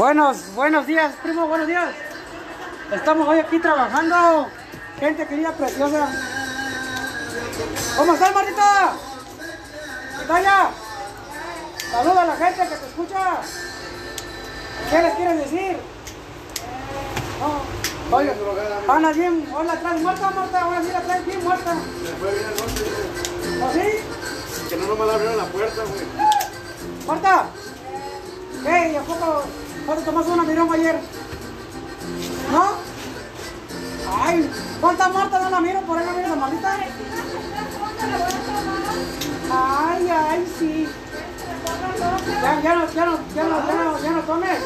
Buenos, buenos días, primo, buenos días. Estamos hoy aquí trabajando. Gente querida, preciosa. ¿Cómo estás, Martita? Italia. Saluda a la gente que te escucha. ¿Qué les quieres decir? No. Oye, Ana bien, hola, traes muerta, Marta, ahora sí la traes bien muerta. Se fue bien anoche, ¿O sí? güey. Que no nomás abrieron la puerta, güey. Marta, ¿qué? ¿Y a poco te tomaste una mirón ayer? ¿No? Ay, ¿cuánta Marta no la miro? Por ahí no maldita. Ay, ay, sí. Ya, ya no, ya no, ya no, ya no, ya no tomes.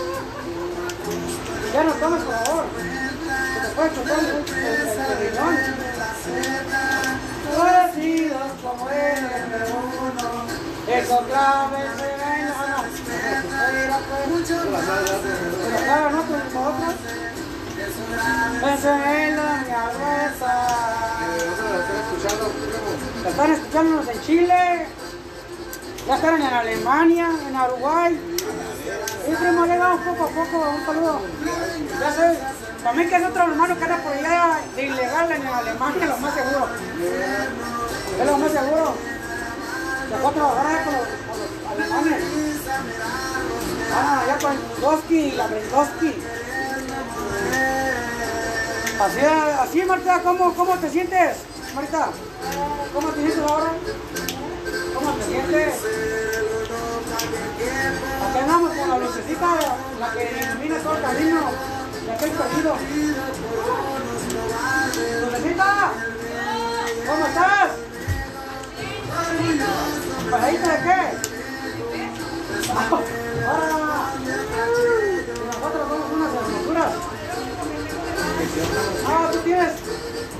Ya no tomes, por favor. Te el, el. Es otra vez se ven, no, no. Pues, claro, no, pues nosotros. Ese es la mi abuela. ¿Dónde la están escuchando, en Chile. Ya están en Alemania, en Uruguay. Y primo, le damos poco a poco un saludo. Ya sé, mí que es otro hermano que anda por allá de ilegal en Alemania, lo más seguro. Es lo más seguro. Se fue a trabajar allá con los, alemanes. Ah, allá con Brindowski y la Brindowski. Así, así Marta, ¿cómo, ¿cómo te sientes, Marta? ¿Cómo te sientes ahora? ¿Cómo te sientes? Aquí andamos con la lucecita, la que ilumina todo el camino, que he perdido. ¡Lucecita! ¿Cómo estás? ¿Pasadita de qué? Ahora, nosotros somos unas hermosuras. Ah, tú tienes,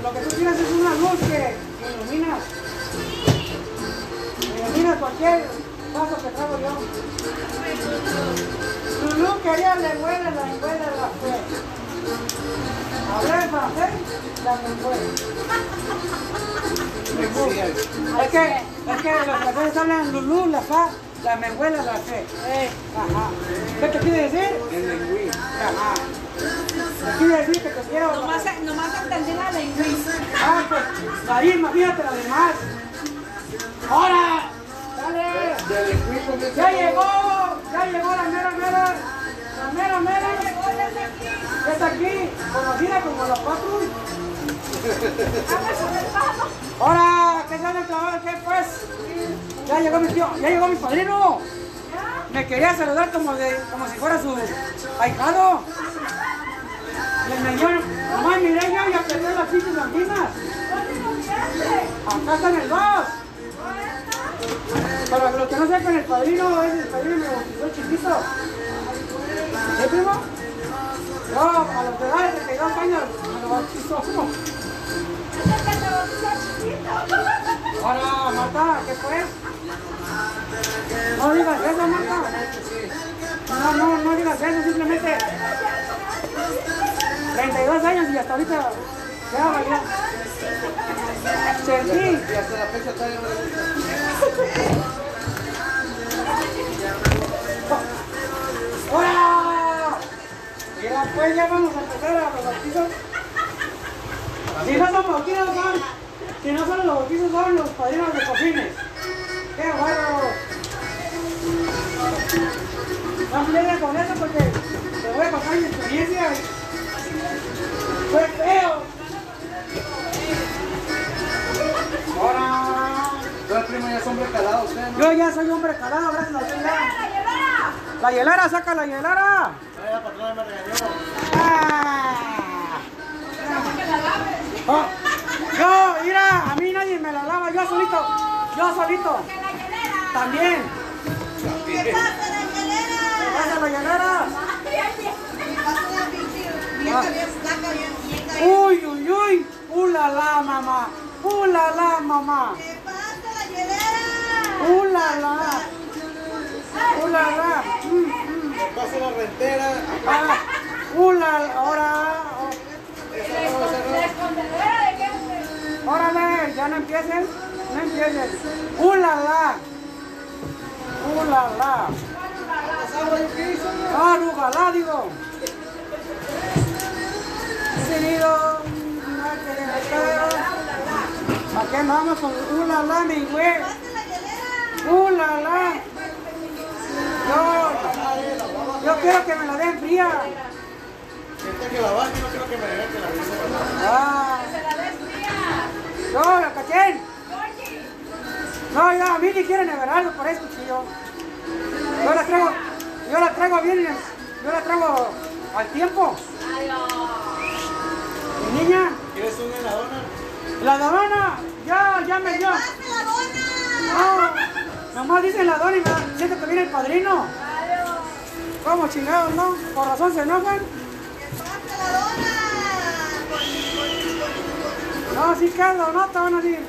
lo que tú tienes es una luz que, iluminas. Ilumina cualquier paso que traigo yo. Lulú quería le huele la huele la fe. Hablé en francés, la me Es que, es que los franceses hablan Lulú, la fa, la me huele la fe. Ajá. ¿Qué te quiere decir? En lengüí. Ajá. ¿Qué quiere decir que te quiero? Nomás, nomás entendí la lengüita. Ah, pues, ahí imagínate la demás. ¡Ahora! ¡Dale! Lengüí ¡Ya llegó! ¡Ya llegó la mera mera! ¡La mera mera! Ya está aquí, conocida como la Patru. ¡Ahora! ¿Qué sale chaval? ¿Qué pues? Ya llegó mi tío, ya llegó mi padrino. Me quería saludar como, de, como si fuera su ahijado. Le enseñó, mamá, miré yo y apretó las fichas andinas. Acá está en el 2. Para los que no sepan, el padrino es el padrino me chiquito. ¿Sí, primo? Yo, a los de edad de 32 años, me lo bautizó. Ahora, Marta, ¿qué pues? No digas eso, Marta. No, no, no digas eso, simplemente 32 años y hasta ahorita bailado. Sentí. Y hasta la fecha todavía no le gusta. Pues ya vamos a empezar a los bautizos. Si no son bautizos, son. Si no son los bautizos, son los padrinos de cojines. ¡Qué bueno! No me con eso porque te voy a contar mi experiencia. ¡Fue feo! ¡Hola! Yo, el primo ya es hombre calado, usted, ¿no? Yo ya soy hombre calado, gracias a Dios. La hielera, saca la hielera. Me regañó. Ah. Oh, Yo, mira, a mí nadie me la lava, yo solito, yo solito, también. ¿Qué pasa, la hielera? Hielera. ¿Qué pasa la vieja? Uy, uy, uy, ula la mamá, ula la mamá, ¿Qué pasa, la hielera? ula la, ula la. Que pase la rentera. Ah, ula, ahora, órale, ya no empiecen, no empiecen, ula la, ula la. ¿qué hizo? Ah, Rugalá, digo. Una que Aquí andamos con ulala, mi güey. Ulala. Yo, yo quiero que me la den fría. Que la no quiero que me que la dice. Ah, la fría. yo, la caché. No, ya, a mí ni quieren algo por eso, chillo. Yo la traigo, yo la traigo bien, yo la traigo al tiempo. Adiós. Mi niña, ¿Quieres una heladona? la dona, ya, ya me dio. La dona. No, nomás dicen la dona y me siento que viene el padrino. Adiós. ¿Cómo chingados, no? Por razón se enojan. La dona. No, sí que no te van a decir.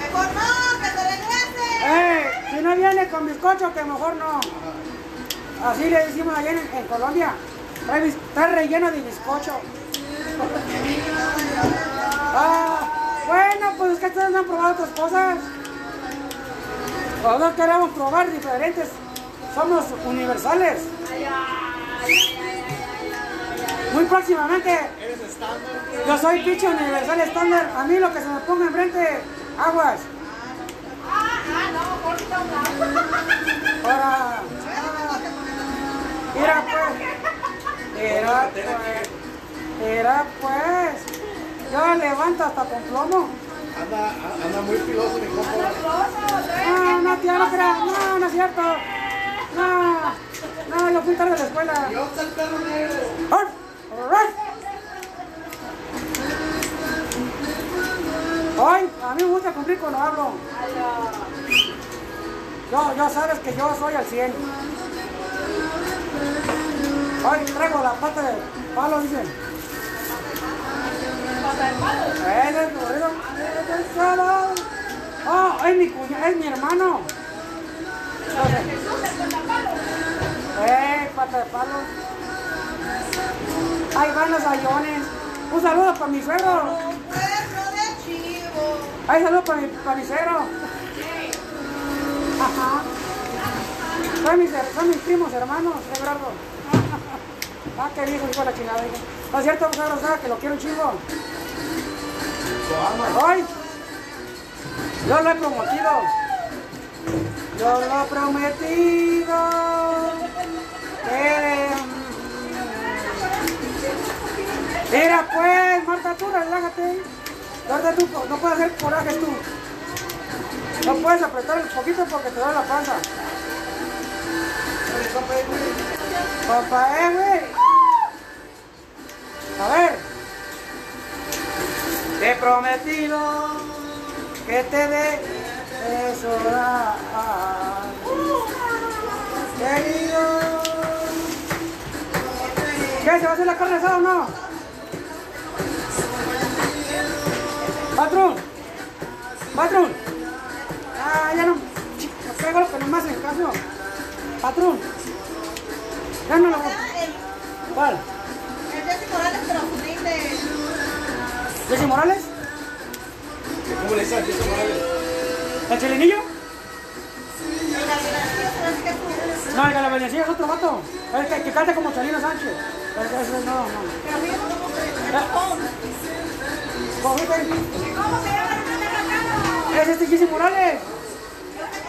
Mejor no, que te regrese. Eh, si no viene con bizcocho, que mejor no. Así le decimos allá en, en Colombia. Trae, trae relleno de bizcocho. Ah, bueno, pues es que ustedes no han probado otras cosas. Nosotros queremos probar diferentes. Somos universales. Muy próximamente, yo soy pinche universal estándar. A mí lo que se me ponga enfrente, aguas. Ah, ah. Ahora. Mira pues. Mira pues. Mira pues. Yo levanto hasta con plomo. Anda, anda muy filoso mi compa. No, no, tía, no creas. No, no es cierto. No. No, yo fui tarde a la escuela. Yo soy el perro. Ay, a mí me gusta cumplir cuando hablo. Yo, yo sabes que yo soy al 100. Ay, traigo la pata de palo, dicen. Oh, es mi cuñado, es mi hermano. Eh, pata de palo. Ahí van los ayones. Un saludo para mi suegro. Ahí saludo para mi, para mi suegro. Ajá. Son mis, son mis primos hermanos, Everardo. Ah, qué viejo, hijo de la chingada. ¿No es cierto, suegro? ¿Sabe que lo quiero un chingo? ¡Ay! Yo lo he prometido. Yo lo he prometido. Mira pues, Marta, tú relájate. Marta, tú no puedes hacer corajes tú. No puedes apretar el poquito porque te da la panza. Papá, eh, güey. A ver. Te he prometido que te dé eso. Querido. ¿Qué? ¿Se va a hacer la carne asada o no? Patrón. Patrón. Ah, ya no. Pego lo que no me hacen caso. Patrón. Ya no lo voy. ¿Cuál? el Jesse Morales, pero. ¿Jessy Morales? ¿Cómo le dices a Jesús Morales? ¿El chilenillo? Es No, el que la Venecia es otro vato. El que, que canta como Chalino Sánchez. Ese, no, no. Fíjate cómo se- el phone. Cogiste. ¿Cómo se llama? Es este Jesse Morales.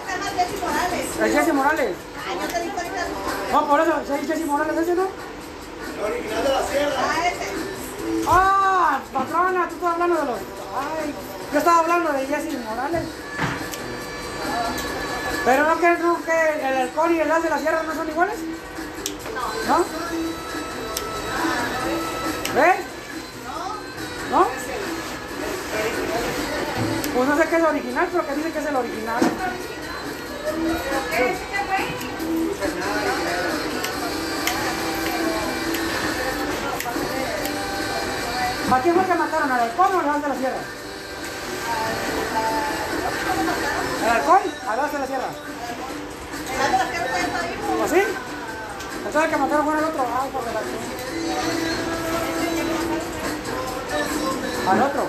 Llama Jesse Morales. El Jesse Morales. Ay, yo te digo ahorita. No, por eso, ¿sí, Jesse Morales ese, ¿no? El original de la sierra. Ah, ese. Ah, patrona, tú estás hablando de los. Ay, yo estaba hablando de Jesse Morales. Pero no que, no que el alcohol y el gas de la sierra no son iguales. No. ¿No? ¿Ves? ¿No? Pues no sé qué es el original, pero que dice que es el original. ¿Qué es este güey? ¿A quién fue que mataron? ¿Al halcón o al de la sierra? ¿Al halcón? ¿Al de la sierra? El algo de la sierra está vivo. ¿O sí? Entonces que mataron fue el otro. Ay, por la Al otro.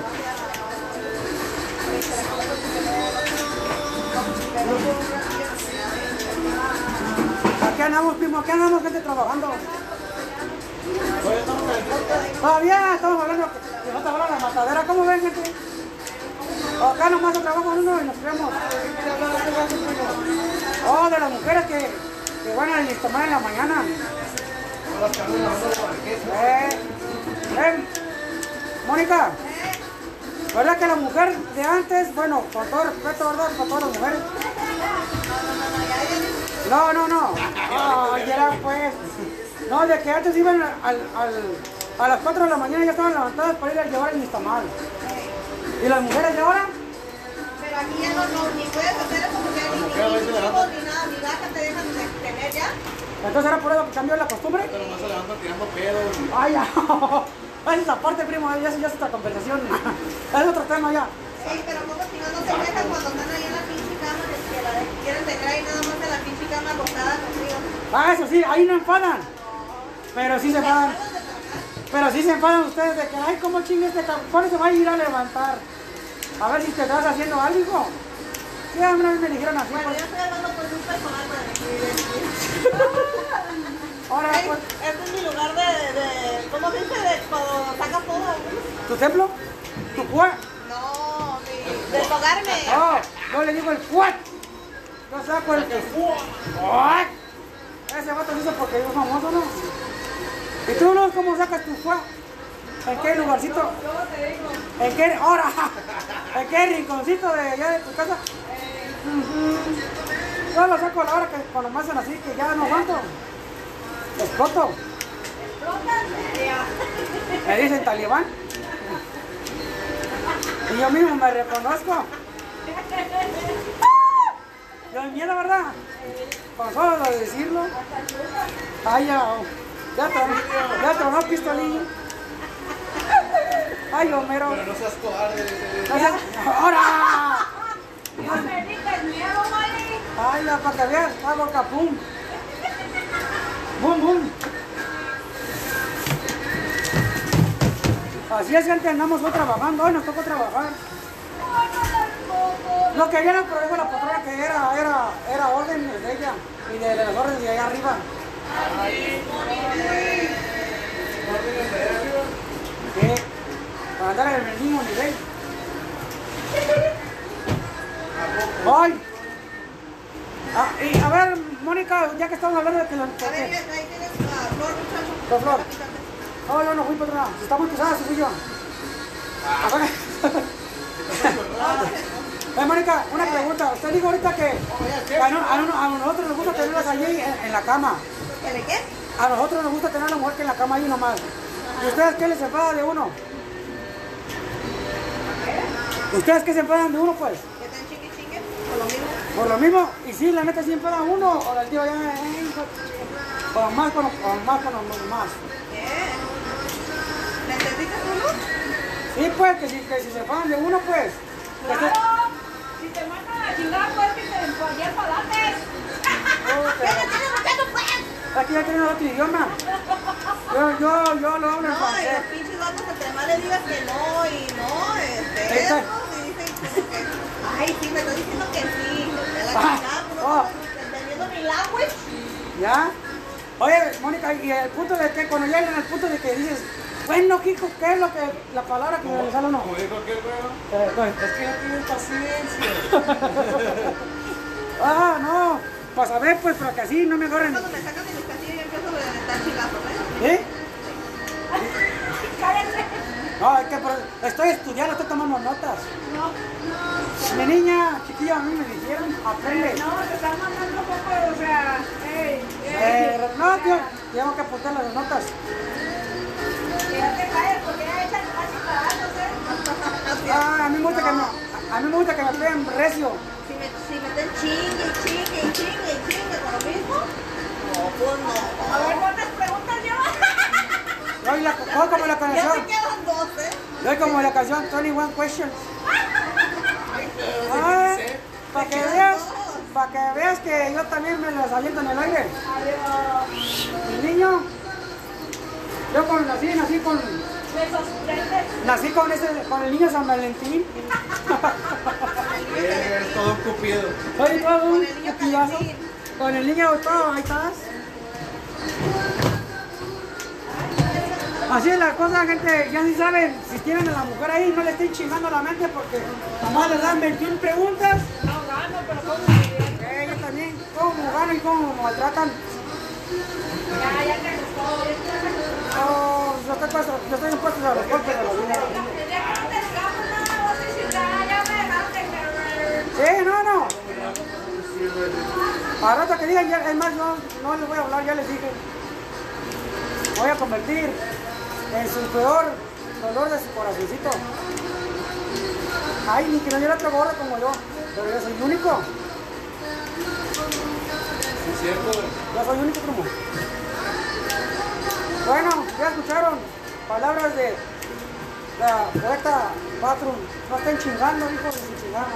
Aquí andamos, primo, aquí andamos gente trabajando. Todavía estamos hablando, que no te la matadera, ¿cómo ven gente? Acá nomás se trabaja uno y nos creemos. Oh, de las mujeres que, que van a tomar en la mañana. Eh, eh, Mónica, ¿verdad que la mujer de antes, bueno, con todo respeto, ¿verdad? Para todas las mujeres. No, no, no. No, ya era pues. No, de que antes iban al, al, a las 4 de la mañana ya estaban levantadas para ir a llevar el nistamal. ¿Y las mujeres de ahora? Pero aquí ya no, no, ni puedes hacer eso porque ni, ni, ni ni nada, ni vaca te dejan de tener ya. Entonces era por eso que cambió la costumbre. Pero nomás se levantan tirando pedo. y- Ay, ya. Esa es aparte, primo, ya, ya es otra conversación. Es otro tema ya. Sí, pero como si no, no se dejan cuando están ahí en la pinche cama, que, que la quieren tener ahí nada más en la pinche cama acostada contigo. Ah, eso sí, ahí no enfadan. Pero sí se enfadan. Pero sí se enfadan ustedes de que, ay, ¿cómo chingue este cabrón? ¿Cuándo se va a ir a levantar? A ver si te estás haciendo algo, hijo. Sí, a mí me dijeron así. Bueno, pues. yo estoy hablando por un personal para describir Ahora, pues, Este es mi lugar de, de ¿cómo se dice? De cuando sacas todo. ¿tu templo? ¿Tu cuat? No, mi, de tocarme. Oh, yo le digo el cuat. Yo saco el cuat. Ese vato se hizo porque es famoso, ¿no? ¿Y tú, Luz, cómo sacas tu cuat? ¿En qué lugarcito? ¿En qué hora? ¿En qué rinconcito de allá de tu casa? Yo lo saco a la hora que cuando me hacen así, que ya no aguanto. Exploto. Me dicen talibán. Y yo mismo me reconozco. Yo miedo, ¿verdad? Con de decirlo. Ay. Ya tronó, ya tronó pistolín. Ay, Homero. Pero no seas cobarde. No seas- ¡Ahora! No me digas miedo, Mari. Ay, ya, para que veas, hago capum. Bum, bum. Así es que andamos hoy trabajando, hoy nos tocó trabajar. Lo que ayer nos dijo la patrona que era, era, era orden de ella y de, de las órdenes de allá arriba. ¿Qué? Para andar en el mismo nivel. ¡Ay! Ah, y a ver, Mónica, ya que estamos hablando de que la... A ver, ahí tienes la flor, muchacho. La flor. No, yo no fui, patrona. Si está muy pesada, sí fui yo. A ver. Eh, Mónica, una pregunta. Usted dijo ahorita que no- no- a nosotros nos gusta tenerlas allí en, en la cama. ¿Que de qué? A nosotros nos gusta tener a la mujer que en la cama ahí nomás. ¿Y ustedes qué les enfada de uno? ¿Ustedes qué se enfadan de uno, pues? Que estén chiqui chiqui, por lo mismo. Por lo mismo, y si la neta sí enfada uno, o el tío ya, eh, hijo, con más, con, con más, con más. ¿Qué? ¿Me entendiste tú, no? Sí, pues, que si, que si se enfadan de uno, pues. Claro. Si te mandan a chingar, pues que te empollas palates. Oh, ¿Qué que- le tienes buscando, pues? Aquí ya tienen otro idioma. Yo, yo, yo lo hablo en No, y francés. los pinches vatos entre más le digas que no y no, este, eso, y dicen como que, ay, sí, me está diciendo que sí, que la Ah, chingada, oh. entendiendo mi language. ¿Ya? Oye, Mónica, y el punto de que cuando llegan al punto de que dices, bueno, Kiko, ¿qué es lo que, la palabra que le sale o no? Como dijo aquel Eh, pues, es que no tienen paciencia. ah, no, pues a ver, pues, para que así no me agarren. Cuando me de ¿eh? ¿Eh? No, es que estoy estudiando, estoy tomando notas. No, Mi niña, chiquilla, a mí me dijeron, aprende. no, te están mandando poco, o sea, ey, Eh, ey. no, tío, tengo que apuntar las notas. ¿eh? Ah, a mí me gusta que me, a mí me gusta que me peguen recio. Si me, si me estén chingue, chingue, chingue, chingue con lo mismo, no, no. A ver, ¿cuántas preguntas la, hoy como la Ya canción, te quedan ¿eh? como la canción 21 Questions. Ah, para que veas, para que veas que yo también me las aviento en el aire. Adiós. Mi niño, yo con, nací, nací con, nací con ese, con el niño San Valentín. Eres todo un cupido. Soy todo un Con el niño cupillazo. Valentín. Con el niño todo, ahí estás. Así es la cosa, gente. Ya sí saben, si tienen a la mujer ahí, no le estén chingando la mente porque nomás les dan 21 preguntas. No gano, pero ¿cómo Eh, yo también, cómo ganan y cómo maltratan. Ya, ya te gustó. Oh, yo estoy, puesto, yo estoy impuesto a los golpes de dejaste, pero... Sí, no, no. Para rato que digan, ya, es más, no, no les voy a hablar, ya les dije. Voy a convertir en su peor dolor de su corazoncito. Ay, ni que no hubiera otro gordo como yo, pero yo soy único. Sí, es cierto. Yo soy único como. Bueno, ya escucharon palabras de la poeta Patron. No estén chingando, hijos de su chingada.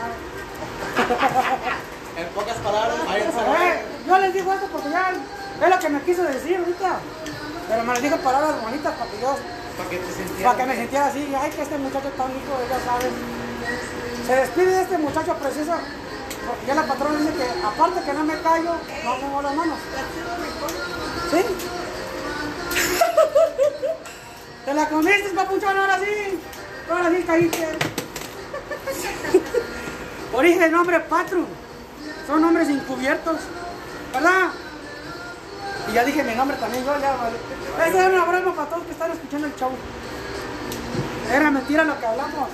En pocas palabras, váyanse a la Eh, yo les digo esto porque ya es lo que me quiso decir ahorita. Pero me les dijo palabras bonitas para que yo, Para que te sintieras. para que me sintiera así. Ay, que este muchacho tan rico, ya saben. Se despide de este muchacho precioso. Porque ya la patrona dice que aparte que no me callo, no pongo las manos. ¿Sí? ¿Te la comiste, papuchón? Ahora sí. Ahora sí caíste. Origen el nombre Patron. Son nombres encubiertos. ¿Verdad? Y ya dije mi nombre también yo, ya vale. Esa era una broma para todos que están escuchando el show. Era mentira lo que hablamos.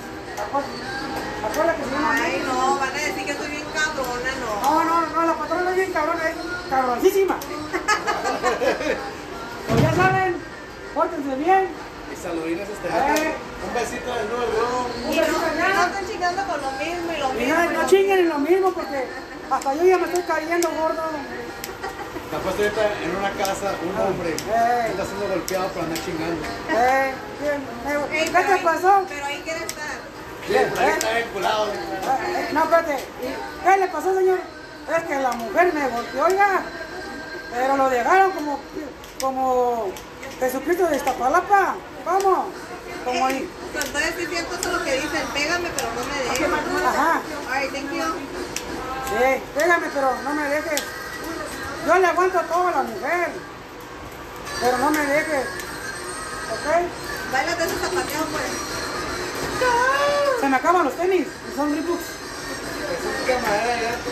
Acuérdate que se llama Ay, no, van a decir que estoy bien cabrona, no. no, no, no, la patrona es bien cabrona, es cabroncísima. pues ya saben, pórtense bien. Y saludines este Eh. Un besito de nuevo. Y no, y no están chingando con lo mismo y lo Y mismo. no, y no lo chinguen en lo mismo porque hasta yo ya me estoy cayendo gordo. Te puesto ahorita en una casa un hombre. Eh. Está siendo golpeado por andar chingando. Eh, bien, eh, ¿Qué te ahí- pasó? Pero ahí quiere estar. Por ahí está vinculado. Eh, eh, No, espérate. ¿Y ¿Qué le pasó, señor? Es que la mujer me golpeó, oiga. Pero lo dejaron como, como Jesucristo de Iztapalapa. ¿Cómo? Como ahí. Entonces sí es cierto eso lo que dicen, pégame pero no me dejes. Ajá. Ay, thank you. Sí, pégame, pero no me dejes. Yo le aguanto todo a la mujer. Pero no me dejes. ¿Ok? Báilate ese zapateo, pues. Se me acaban los tenis. y Son Reeboks.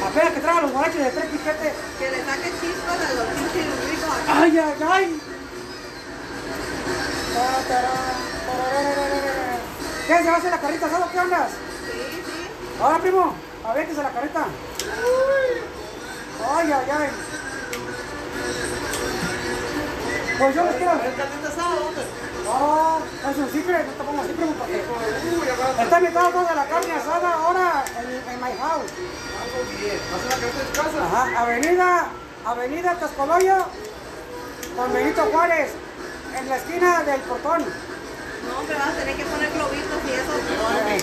Apenas que traigan los borrachos de tres piquetes. Que le saque chispas a los pinches ricos. ¡Ay, ay, ay! Tararararara. ¿Qué? ¿Se va a hacer la carrita asada? ¿Qué andas? Sí, sí. Ahora, primo, avéntese la carreta. ¡Ay, ay, ay! Pues yo les quiero... Oh, es un secret, no te pongo así, primo, porque... Está invitado toda la carne asada ahora en, en my house. Algo bien. ¿Vas a la carta de tu casa? Ajá, avenida, avenida Tascoloyo con Benito Juárez, en la esquina del portón. No, me vas a tener que poner globitos y eso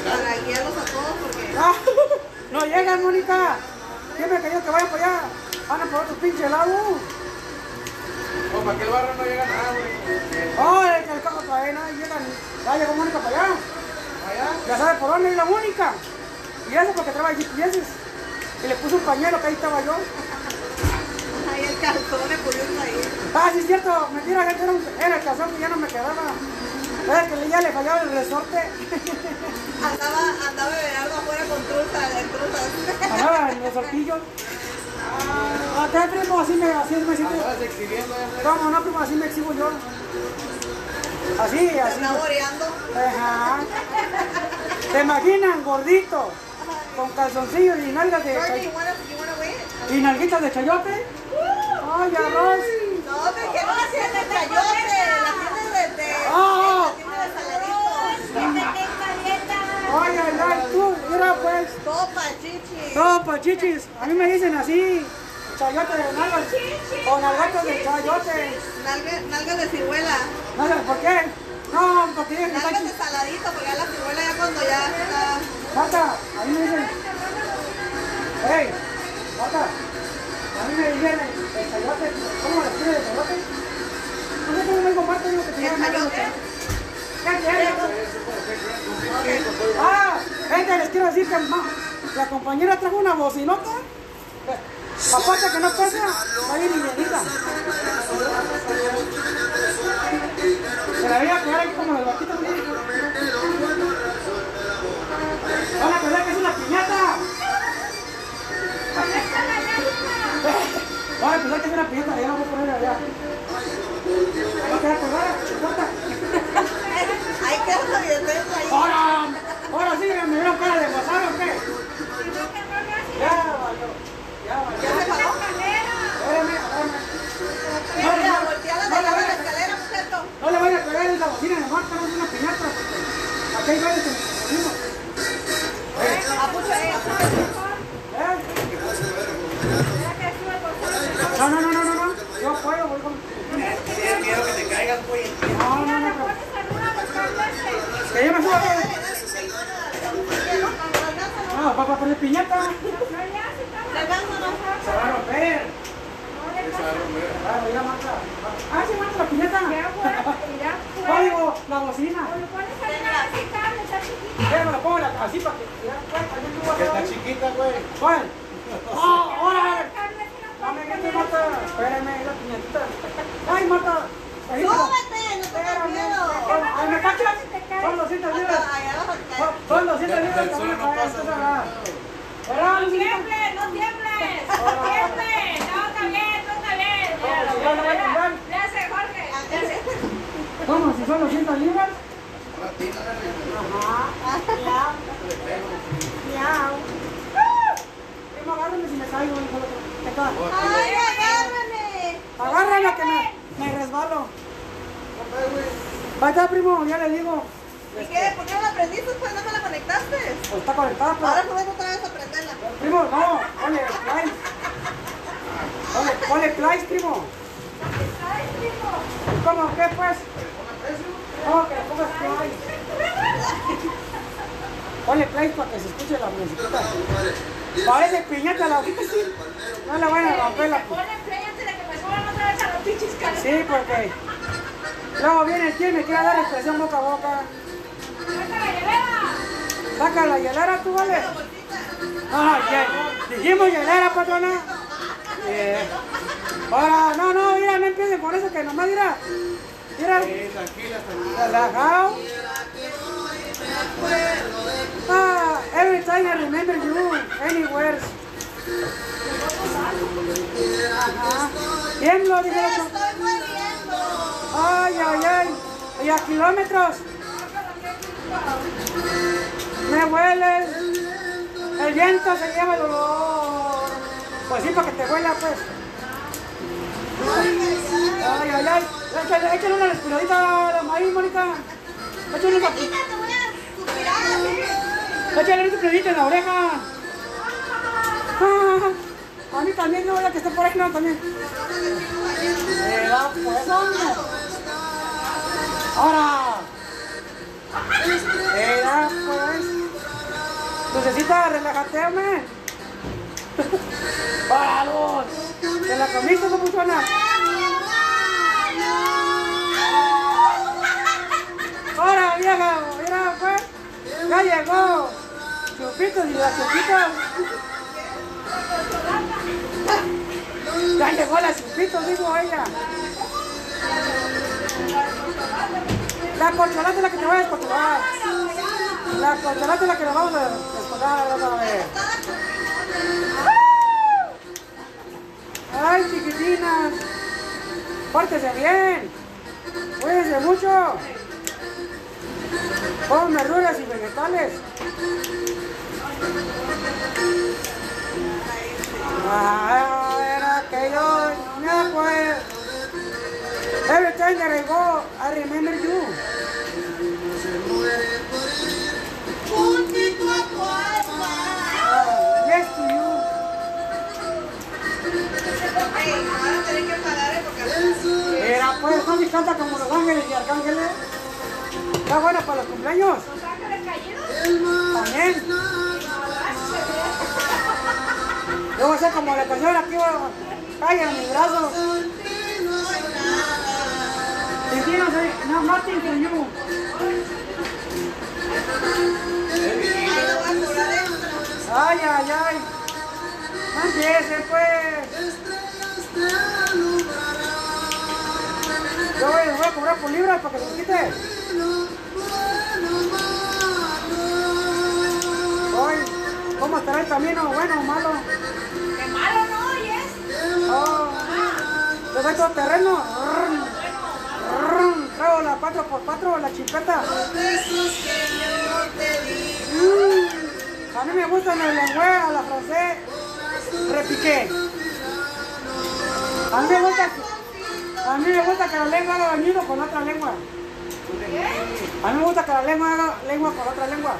para guiarlos a todos porque... No llegan, Mónica. Siempre que yo que vaya para allá, van a por otro pinche lado. O para aquel barrio no llega nada, güey. Oh, el, el carro todavía no llegan. Ya llegó Mónica para allá. Allá. Ya sabe por dónde ir la Mónica. Y eso porque trae GPS. Y le puso un pañuelo que ahí estaba yo. Ay, el calzón le puso ahí. Ah, sí es cierto, mentira, gente, era, un- era el calzón que ya no me quedaba. Es que ya le fallaba el resorte. Andaba, andaba Everardo afuera con truza, en truzas. Ajá, el resortillo. Ah, te primo, así me, así me siento. Andabas exhibiendo ya. ¿Cómo no, primo? Así me exhibo yo. Así, así. está boreando. Ajá. ¿Te imaginan, gordito? Con calzoncillos y nalgas de y nalguitas de chayote. Ay, arroz. No, te quiero la tienda de chayote, la tienda de, de, Ah. la tienda de saladitos. Ay, ay, ay, tú, mira pues. Topa, chichi. No, pa' chichis. A mí me dicen así. Chayote de nalgas. O nalgatas de chayote. Nalga, nalgas de ciruela. Sé por qué. No, porque dicen que Nalgas de saladito, porque ya la ciruela ya cuando ya está... Marta, a mí me dicen. Hey, Marta. A mí me dijeron eh, el chayote, ¿cómo le pide el chayote? No sé cómo me comparten lo que tenía chayote. ¿Qué es Ah, gente, les quiero decir que la compañera trajo una bocinota. Papata que no pesa, va a ir livianita. Se la voy a quedar ahí como en el vaquito. Olha, apesar de terminar a perna, tá ela vai y a kilómetros me hueles, el viento se lleva el olor, pues sí, para que te huela pues. Ay, ay, ay, échale, échale una respiradita a la maíz, Mónica. Échale una Échale un cuidadito en la oreja. Ah, a mí también, no, ya que esté por aquí, no, también. ¡Ahora! Era pues. Lucecita, relájate, hombre. ¡Vámonos! ¿Te la comiste, papuchona? ¡Ahora, vieja! ¡Mira, pues! ¡Ya llegó! ¡Chupitos y las chupitas! ¡Ya llegó la chupitos! Dijo ella. La corcholata es la que te va a descorcholar. La corcholata es la que nos vamos a descorcholar. A. Ay, chiquitinas. Pórtese bien. Cuídense mucho. Con verduras y vegetales. Ah, era que yo me acuerdo. Every time that I go, I remember you. Uh, yes to you. Era pues, Tommy canta como los ángeles y arcángeles. Está buena para los cumpleaños. ¿Los ángeles cayeron? También. Yo voy a ser como la canción aquí, caigan mis brazos. The hero said, no, nothing for you. Ay, ay, ay. Mándese, pues. Yo voy, voy a cobrar por libras para que se quite. Hoy, ¿cómo estará el camino? ¿Bueno o malo? Qué malo no, y es. Oh. ¿Te ves terreno? La 4x4, la chipeta. Mm, A mí me gusta el lenguaje a la francés. Repiqué. A mí me gusta, a mí me gusta que la lengua haga bañudo con otra lengua. A mí me gusta que la lengua haga lengua con otra lengua.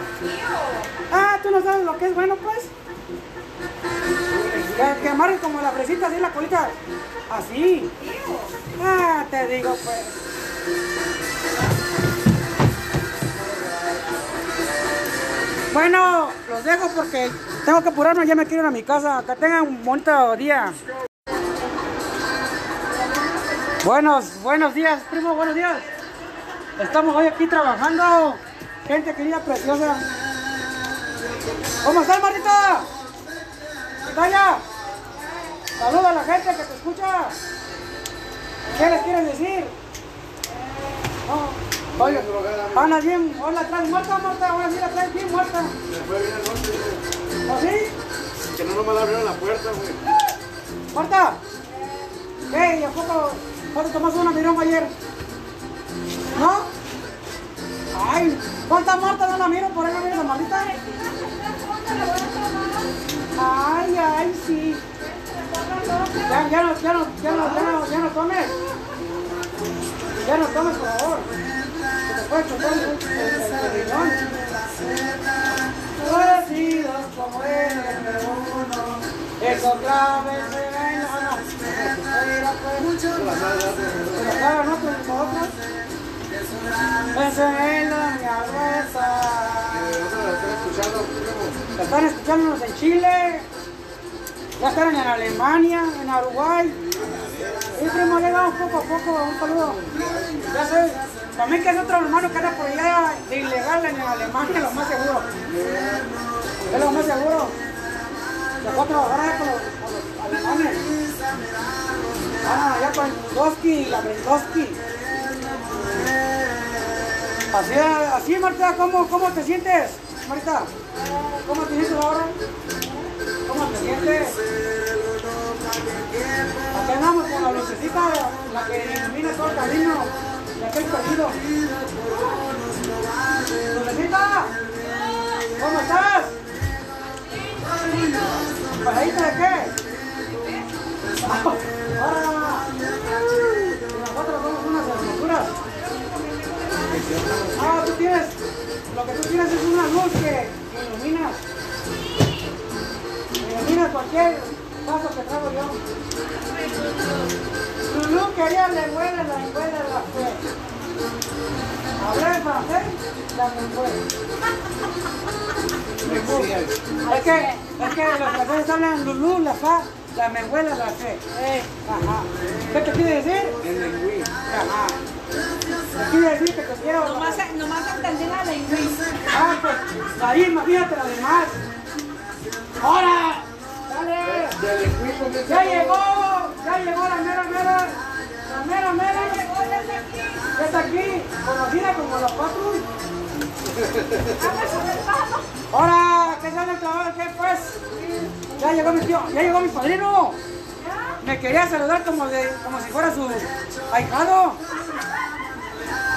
Ah, tú no sabes lo que es bueno, pues. Que, que como la fresita, así la colita. Así. Ah, te digo, pues. Bueno, los dejo porque tengo que apurarme, ya me quiero ir a mi casa. Que tengan un bonito día. Buenos, buenos días, primo, buenos días. Estamos hoy aquí trabajando. Gente querida, preciosa. ¿Cómo estás, Marita? Taya, saluda a la gente que te escucha. ¿Qué les quieres decir? No. Oye, Ana bien, hola, atrás muerta, Marta, ahora sí la traes bien muerta. Se fue bien el norte. ¿Así? Que no nomás abrieron la puerta, güey. Marta, ¿qué? ¿Y a poco, poco tomaste una mirón ayer? ¿No? Ay, ¿cuánta Marta no la miro? Por ahí no miro la Martita. Ay, ay, sí. Ya, ya no, ya no, ya no, ya no, ya no tomes. Ya no tomes, favor. Te chocar el, riñón. Parecidos como el uno. Eso clave se ven, no, no. Pero nosotros. Ese es la mi gruesa. ¿Dónde la primo? Están escuchándonos en Chile, ya están en Alemania, en Uruguay. Y primo, le damos poco a poco un saludo. Ya sé, también que es otro hermano que anda por allá de ilegal en Alemania, lo más seguro. Es lo más seguro. Se fue a trabajar con los, los alemanes. Ah, allá con Brindowski, la Brindowski. Así, así Marta, ¿cómo, ¿cómo te sientes, Marta? ¿Cómo te sientes ahora? ¿Cómo te sientes? Aquí andamos con la lucecita, la que ilumina todo el camino de aquel perdido. ¡Lucecita! ¿Cómo estás? ¿Pasadita de qué? ¡Ahora! Nosotros somos unas hermosuras. Ah, tú tienes, lo que tú tienes es una luz que ilumina, ilumina cualquier traigo yo. Lulú quería lenguela, la lenguela de la fe. Hablé en francés, la lenguela. Es que, es que los franceses hablan Lulú, la fa, la menguela, la fe. Ajá. ¿Qué te quiere decir? El. Ajá. ¿Qué quiere decir que te quiero? Nomás, nomás entendí la lengüita. Ah, pues, ahí imagínate la demás. ¡Ahora! ¡Ya llegó! ¡Ya llegó la mera mera! ¡La mera mera! Ya está aquí, conocida como la Patru. ¡Ahora! ¿Qué sale el trabajo? ¿Qué pues? Ya llegó mi tío, ya llegó mi padrino. Me quería saludar como, de, como si fuera su ahijado.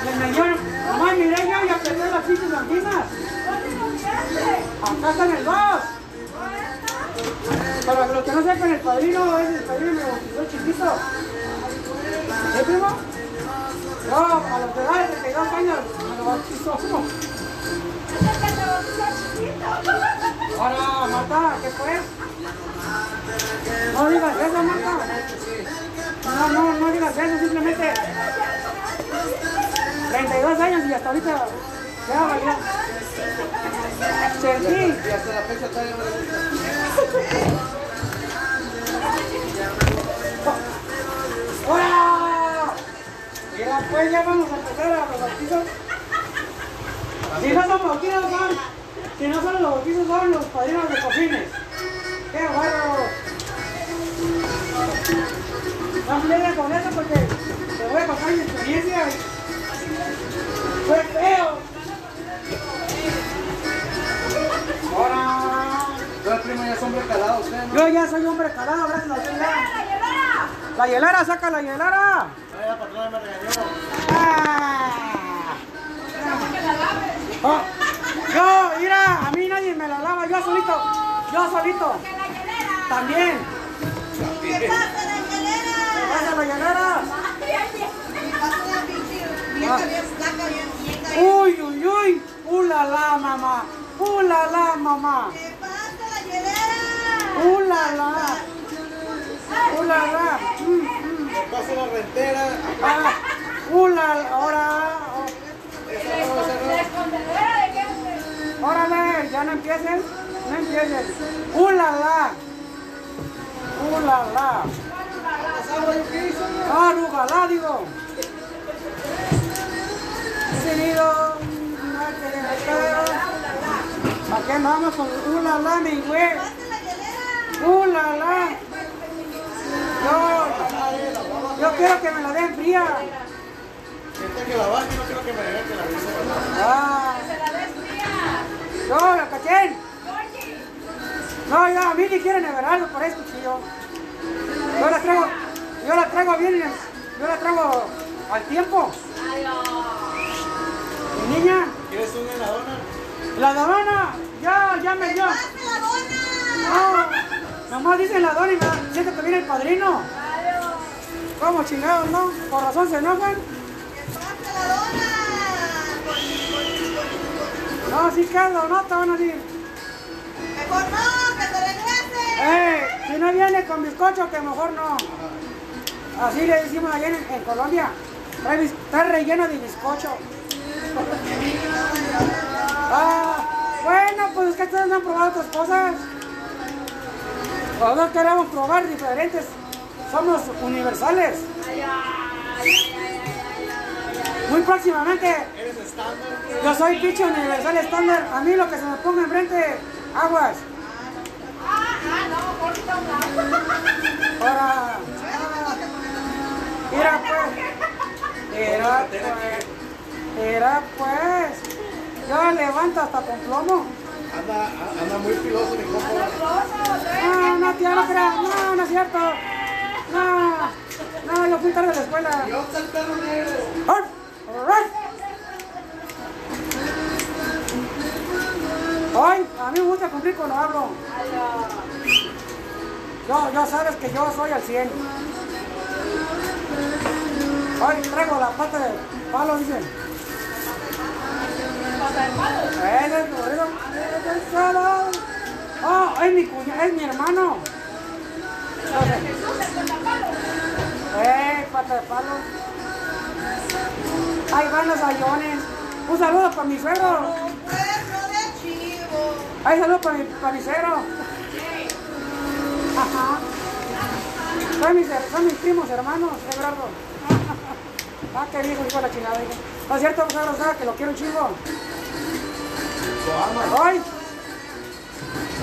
Y me dio, nomás miré yo y apreté las pinches anginas. Acá está en el 2. Para los que no sepan, el padrino es el padrino me bautizó chiquito. ¿Sí, primo? No, a los de 32 años me lo bautizó. Ahora, Marta, ¿qué fue? No digas eso, Marta. No, no, no digas eso, simplemente 32 años y hasta ahorita ya valió. Sentí. Y hasta la fecha todavía no le gusta. ¡Hola! Mira, pues ya vamos a empezar a los bautizos. Si no son bautizos, son. Si no son los bautizos, son los padrinos de cojines. ¡Qué bárbaro! No me con eso porque te voy a contar mi experiencia. ¡Fue feo! ¡Ahora! Primo, ya es hombre calado, usted, ¿no? Yo ya soy hombre calado, gracias a Dios. ya. ¡Ayolora! La hielera, saca la hielera. Ay, la patrona me regañó. Ah. Oh, Yo, mira, a mí nadie me la lava, yo solito, yo solito. También. ¿Qué pasa, la hielera? Pasa la hielera. La. Uy, uy, uy. Ula la mamá. Ula la mamá. ¿Qué pasa, la la. La. Me pasa la rentera. Ah, ula, ahora. Esa no, esa no. Órale, ya no empiecen. No empiecen. Ula la. Ula la. Ah, Rugalá, digo. ¿Para qué vamos con ula la, mi güey? ¿Qué pasa, la hielera? ¡Uh, la, la! Yo, yo quiero que me la den fría. Que la no quiero que me la risa. Ah, yo, la caché. No, ya, a mí ni quieren everarlo por eso, cuchillo. Yo la traigo, yo la traigo bien, yo la traigo al tiempo. Mi niña, ¿Quieres un heladona? la dona, ya, ya me dio. ¡Pasa la dona! No, nomás dicen la y me siento que viene el padrino. ¿Cómo chingados, no? Por razón se enojan. No, sí quedo, no te van a decir. Mejor no, que te regrese. Eh, si no viene con bizcocho, que mejor no. Así le decimos allá en, en Colombia. Está relleno de bizcocho. Ah, bueno, pues es que ustedes no han probado otras cosas. Todos queremos probar diferentes. Somos universales. Muy próximamente, yo soy pinche universal estándar. A mí lo que se me ponga enfrente, aguas. Ahora. Mira pues. Mira pues. Mira pues. Yo levanto hasta con plomo. Anda, anda muy filoso mi compa. No, no, tía, no creas. No, no es cierto. No. No, yo fui tarde a la escuela. Yo soy el perro negro. ¡Arr! ¡Arr! Ay, a mí me gusta cumplir cuando hablo. Yo, yo sabes que yo soy al 100. Ay, traigo la pata de palo, dice. Oh, es mi cuña, es mi hermano. Eh, pata de palo. Ahí van los ayones. Un saludo para mi suegro. Ahí saludo para mi, para. Ajá. Son mis, primos hermanos, Everardo. Ah, qué viejo, hijo de la chingada. No es cierto, suegro, que lo quiero un chingo. Ay,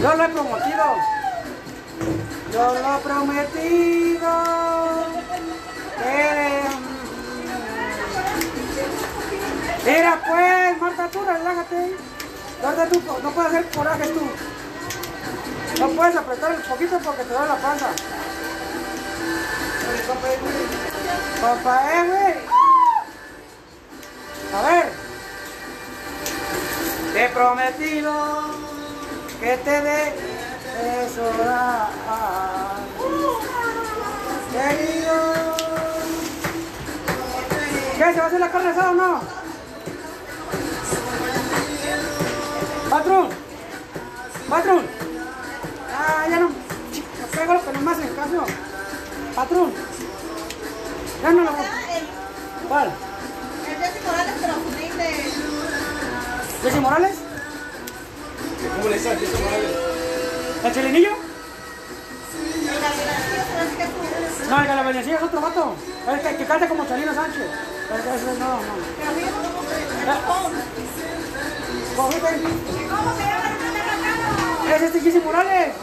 yo lo he prometido. Yo lo he prometido. Que... Mira pues, Marta, tú relájate. ¿Dónde tú? No puedes hacer corajes tú. No puedes apretar el poquito porque te da la panza. Papá, eh, güey. A ver. Te he prometido que te dé eso. Querido. ¿Qué? ¿Se va a hacer la carne asada o no? Patrón. Patrón. Ah, ya no. Ch- Me pego lo que no me hacen caso. Patrón. Ya no lo voy. ¿Cuál? el Jesse Morales, pero humilde. ¿Jesse Morales? ¿Cómo le dices? Eso vale. ¿El es un- No, el que la venecía es otro vato. El que, que canta como Chalino Sánchez. Ese, ese no, no. ¿Cómo se llama? Es este Jesse Morales.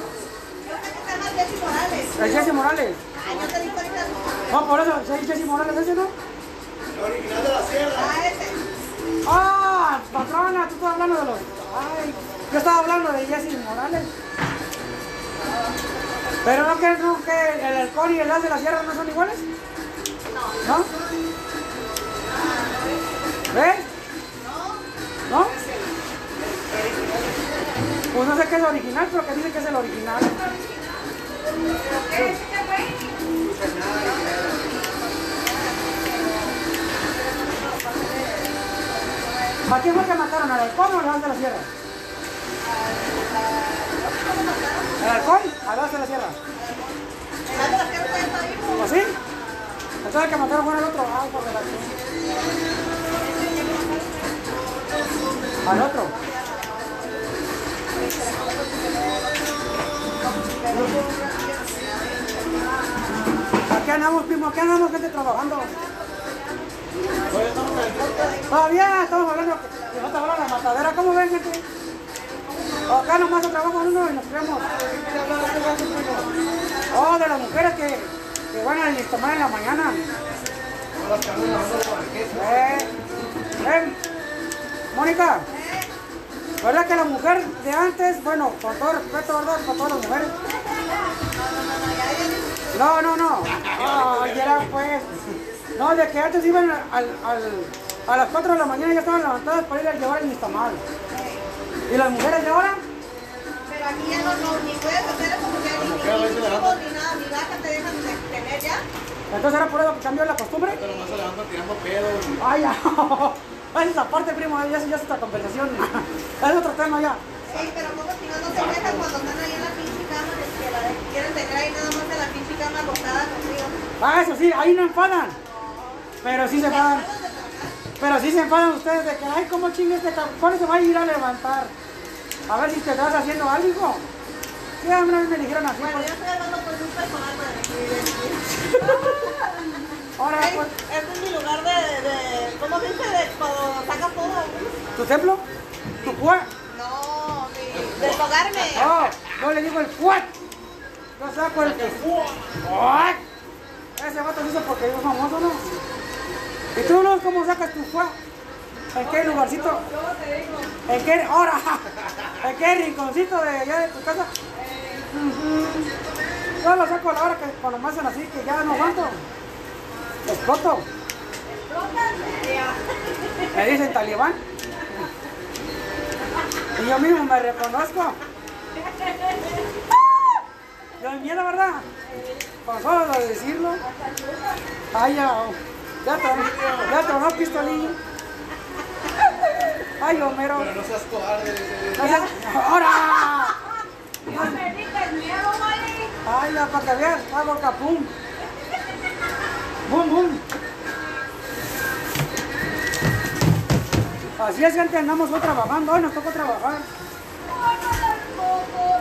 Llama Jesse Morales. El Jesse Morales. Ay, yo te digo ahorita. No, por eso, ¿sí, Jesse Morales ese, ¿no? El original de la sierra. Ah, ese. Ah, patrona, tú estás hablando de los. Ay, yo estaba hablando de Jesse Morales. Pero no que, no que el halcón y el as de la sierra no son iguales. No. ¿No? No. ¿No? Pues no sé qué es original, pero que dicen que es el original. ¿A quién fue que mataron? ¿Al halcón o al as de la sierra? ¿El halcón? ¿Al as de la sierra? ¿O sí? Entonces el que mataron fue el otro. Ah, por la Al otro. Aquí andamos, primo, aquí andamos, gente trabajando. Todavía estamos en el podcast. Todavía estamos hablando, falta hablar de la matadera. ¿Cómo ven, gente? Acá nomás trabajamos uno y nos creemos. Oh, de las mujeres que, que van a tomar en la mañana. Con. Eh, Mónica, ¿verdad que la mujer de antes, bueno, con todo respeto, ¿verdad? Para todas las mujeres. No, no, no. Era pues. No, de que antes iban al, a las 4 de la mañana ya estaban levantadas para ir a llevar el nistamal. ¿Y las mujeres de ahora? Pero aquí ya no, no, ni puedes hacer eso porque ni, hijos, ni nada, ni vaca te dejan de tener ya. Entonces era por eso que cambió la costumbre. Pero más se levantan tirando pedos. Ay, ya. Esa es aparte, primo, ya, ya es otra conversación. Es otro tema ya. Sí, pero como si no, no se dejan cuando están ahí en la pinche cama, de que la quieren tener ahí nada más en la pinche cama acostada contigo. Ah, eso sí, ahí no enfadan. Pero sí se enfadan. Pero sí se enfadan ustedes de que, ay, ¿cómo chingue este cabrón? ¿Cuándo se va a ir a levantar? A ver si te estás haciendo algo. Sí, a me dijeron así. Bueno, pues. yo estoy hablando por un personal para. Ahora, pues, Este es mi lugar de, de ¿cómo se dice? De cuando sacas todo. ¿tu templo? ¿Tu cuat? No, mi, desfogarme. Oh, yo le digo el cuat. Yo saco el cuat. Ese vato dice porque es famoso, ¿no? ¿Y tú, Luz, cómo sacas tu cuat? ¿En qué lugarcito? ¿En qué hora? ¿En qué rinconcito de allá de tu casa? Yo lo saco a la hora que cuando me hacen así, que ya no aguanto. Exploto. Me dicen talibán. Y yo mismo me reconozco. Yo miedo, ¿verdad? Con solo de decirlo. Ay, ya, ya tronó, ya tronó pistolillo. Ay, Homero. Pero no seas cobarde. dice. No seas- ¡Ahora! No me digas miedo, Mari. Ay, ya, para que veas, hago capum. Bum, bum. Así es, gente, andamos hoy trabajando. Hoy nos tocó trabajar.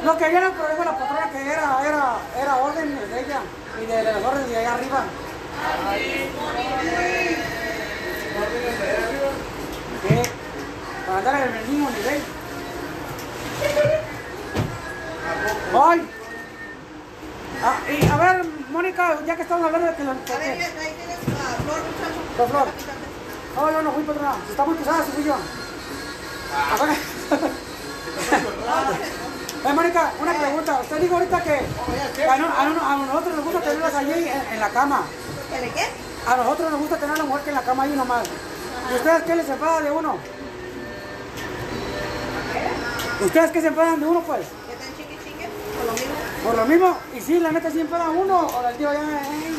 Lo que viene pero dijo la patrona que era, era, era orden de ella y de las órdenes de allá arriba. ¿Qué? Para andar en el mismo nivel. ¡Ay! Ah, y a ver, Mónica, ya que estamos hablando de que... lo- A ver, ahí tienes a Flor, muchacho. Flor. No, yo no fui patrona. Está muy pesada, sí fui yo. A ver. Eh, Mónica, una pregunta. Usted dijo ahorita que a, no- a no- a nosotros nos gusta tenerlas allí en, en la cama. ¿Qué le qué? A nosotros nos gusta tener a la mujer que en la cama ahí nomás. ¿Y ustedes qué les enfada de uno? ¿Ustedes qué se enfadan de uno, pues? ¿Qué tan chiqui chiqui? Por lo mismo. Por lo mismo, y sí, la neta sí enfada uno, o el tío ya, eh,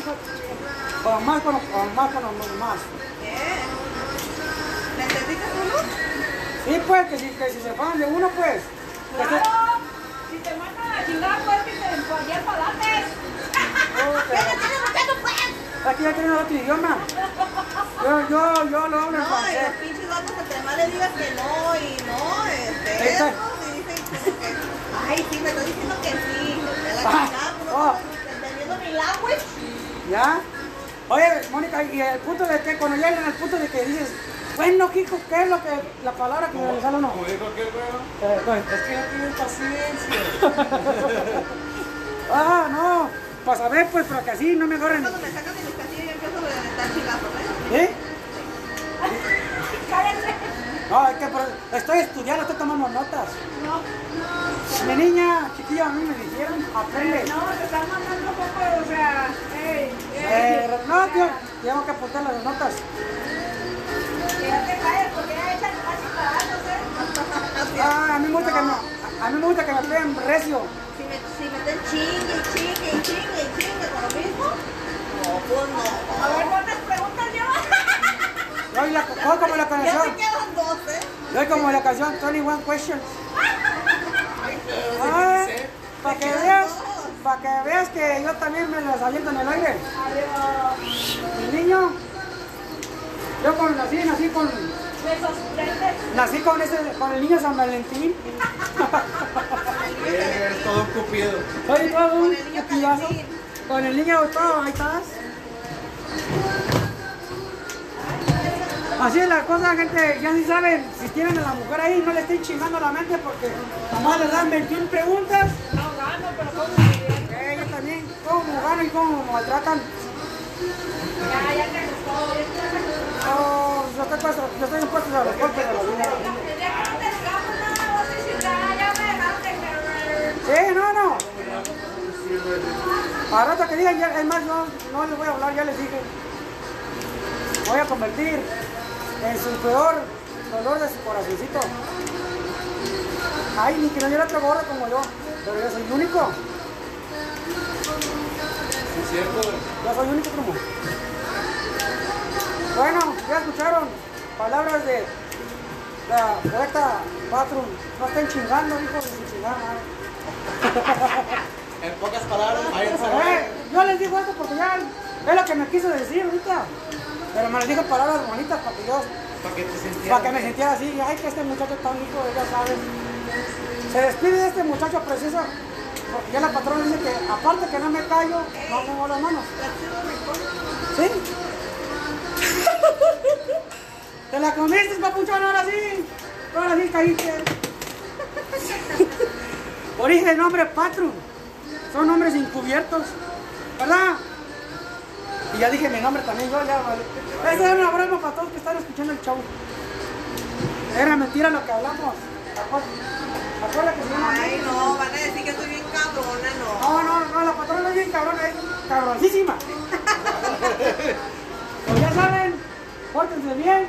con más, con, con más, con más. ¿Qué? ¿Necesitas uno? Sí, pues, que si, que si se enfadan de uno, pues. que Claro. Si te mandan a chingar, pues que te ya. Oh, ¿Qué le tienes muchacho, pues? pero Aquí ya tienen otro idioma. Yo, yo, yo lo hablo en No, y francés. los pinches vatos entre más le digas que no y no, este, eso, y dicen que, ay, sí, me estoy diciendo que sí, de la Ah, chingada, pues, oh. no entendiendo mi language. ¿Ya? Oye, Mónica, y el punto de que cuando llegan al punto de que dices, bueno, Kiko, ¿qué es lo que, la palabra que le sale a uno? Como dijo aquel ¿no? Eh, pues, Es que ya tienen paciencia. ah, no, para saber, pues, pero que así no me agarren. Cuando me sacan de mis casillas yo empiezo a dar chingazos, ¿eh? ¿Eh? Cállate. No, es que, Estoy estudiando, estoy tomando notas. No, Mi niña, chiquilla, a mí me dijeron, aprende. no, te están mandando poco, o sea. Eh, no, tío, tengo que apuntar las notas. ¿eh? Ah, a mí me gusta que me, a mí me gusta que me peguen recio. Me, meten chingue, y chingue, y chingue, y chingue con lo mismo. No, pues no. A ver, ¿cuántas preguntas yo? Yo, la, yo como la Ya canción, me quedan dos, ¿eh? yo como la canción 21 Questions. Ah, para que veas, para que veas que yo también me las aviento en el aire. Adiós. Mi niño, yo con, nací, nací con, Besos, frentes. nací con ese, con el niño San Valentín. Todo un cupido. Soy todo un Con el niño cupillazo. Calentín. Con el niño todo, ahí estás. Así es la cosa, gente. Ya sí saben, si tienen a la mujer ahí, no le estén chingando la mente porque nomás les dan 21 preguntas. No gano, pero bien. Eh, yo también, cómo ganan y cómo maltratan. Ya, ya te gustó. Oh, yo estoy, puesto, yo estoy impuesto a los golpes de la vida. Sí, no, no. A rato que digan, ya, es más, yo no les voy a hablar, ya les dije. Voy a convertir en su peor dolor de su corazoncito. Ay, ni que no hubiera otro gordo como yo, pero yo soy el único. Sí, cierto. Yo soy el único como. Bueno, ya escucharon palabras de la poeta Patrum. No estén chingando, hijo de su chingada. En pocas palabras, váyanse Eh, yo les digo esto porque ya es lo que me quiso decir ahorita. Pero me les dije palabras bonitas para que yo, Para que te sintieras. para que me sintiera así. Ay, que este muchacho tan rico, ya sabes. Se despide de este muchacho precioso. Porque ya la patrona dice que aparte que no me callo, no pongo las manos. ¿Sí? ¿Te la comiste, papuchón? Ahora sí. Ahora sí caíste. Origen el nombre Patrum. Son nombres encubiertos. ¿Verdad? Y ya dije mi nombre también, yo ya vale. Esa es una broma para todos que están escuchando el show. Era mentira lo que hablamos. Acuérdate que se llama Ay, no, van a decir que soy bien cabrona, no. no, no, no, la patrona es bien cabrona, es cabroncísima. pues ya saben, pórtense bien.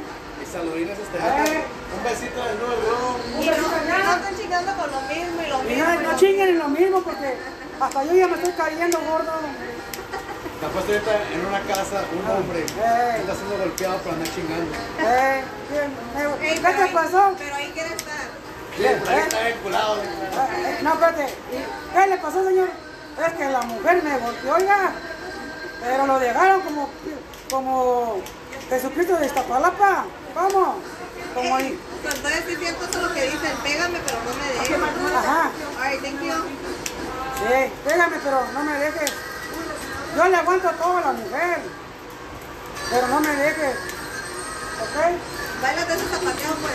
Saludines este Eh. Un besito de nuevo. Y no, no están chingando con lo mismo y lo Y mismo. no, y no lo chinguen en lo mismo porque hasta yo ya me estoy cayendo gordo. Te puesto ahorita en una casa un hombre. Eh. Está siendo golpeado por andar chingando. Eh, eh, ¿Qué te ahí- pasó? Pero ahí quiere estar. Bien, por ahí está vinculado. Eh, eh, no, espérate. ¿Y ¿Qué le pasó, señor? Es que la mujer me golpeó, oiga. Pero lo dejaron como, como Jesucristo de Iztapalapa. ¿Cómo? Como ahí. Entonces sí siento eso lo que dicen, pégame pero no me dejes. Ajá. Ay, thank you. Sí, pégame, pero no me dejes. Yo le aguanto todo a la mujer. Pero no me dejes. ¿Ok? Báilate ese zapateo pues.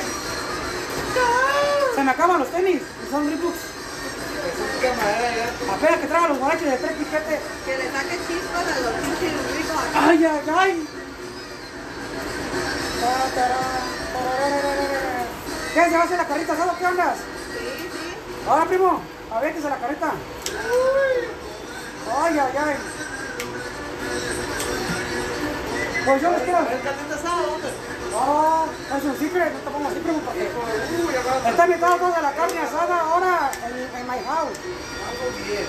Se me acaban los tenis. y Son. Es ya. Apenas que traigan los guaraches de tres piquetes. Que le saque chispas a los pinches ricos. ¡Ay, ay, ay! ¿Qué? ¿Se va a hacer la carrita asada? ¿Qué ondas? Sí, sí. Ahora, primo, a ver que se la carreta. ¡Ay, ay, ay! Pues yo les quiero... No, es un secret, no te pongas así, primo, porque... Va. Está invitado toda la carne asada ahora en, en my house.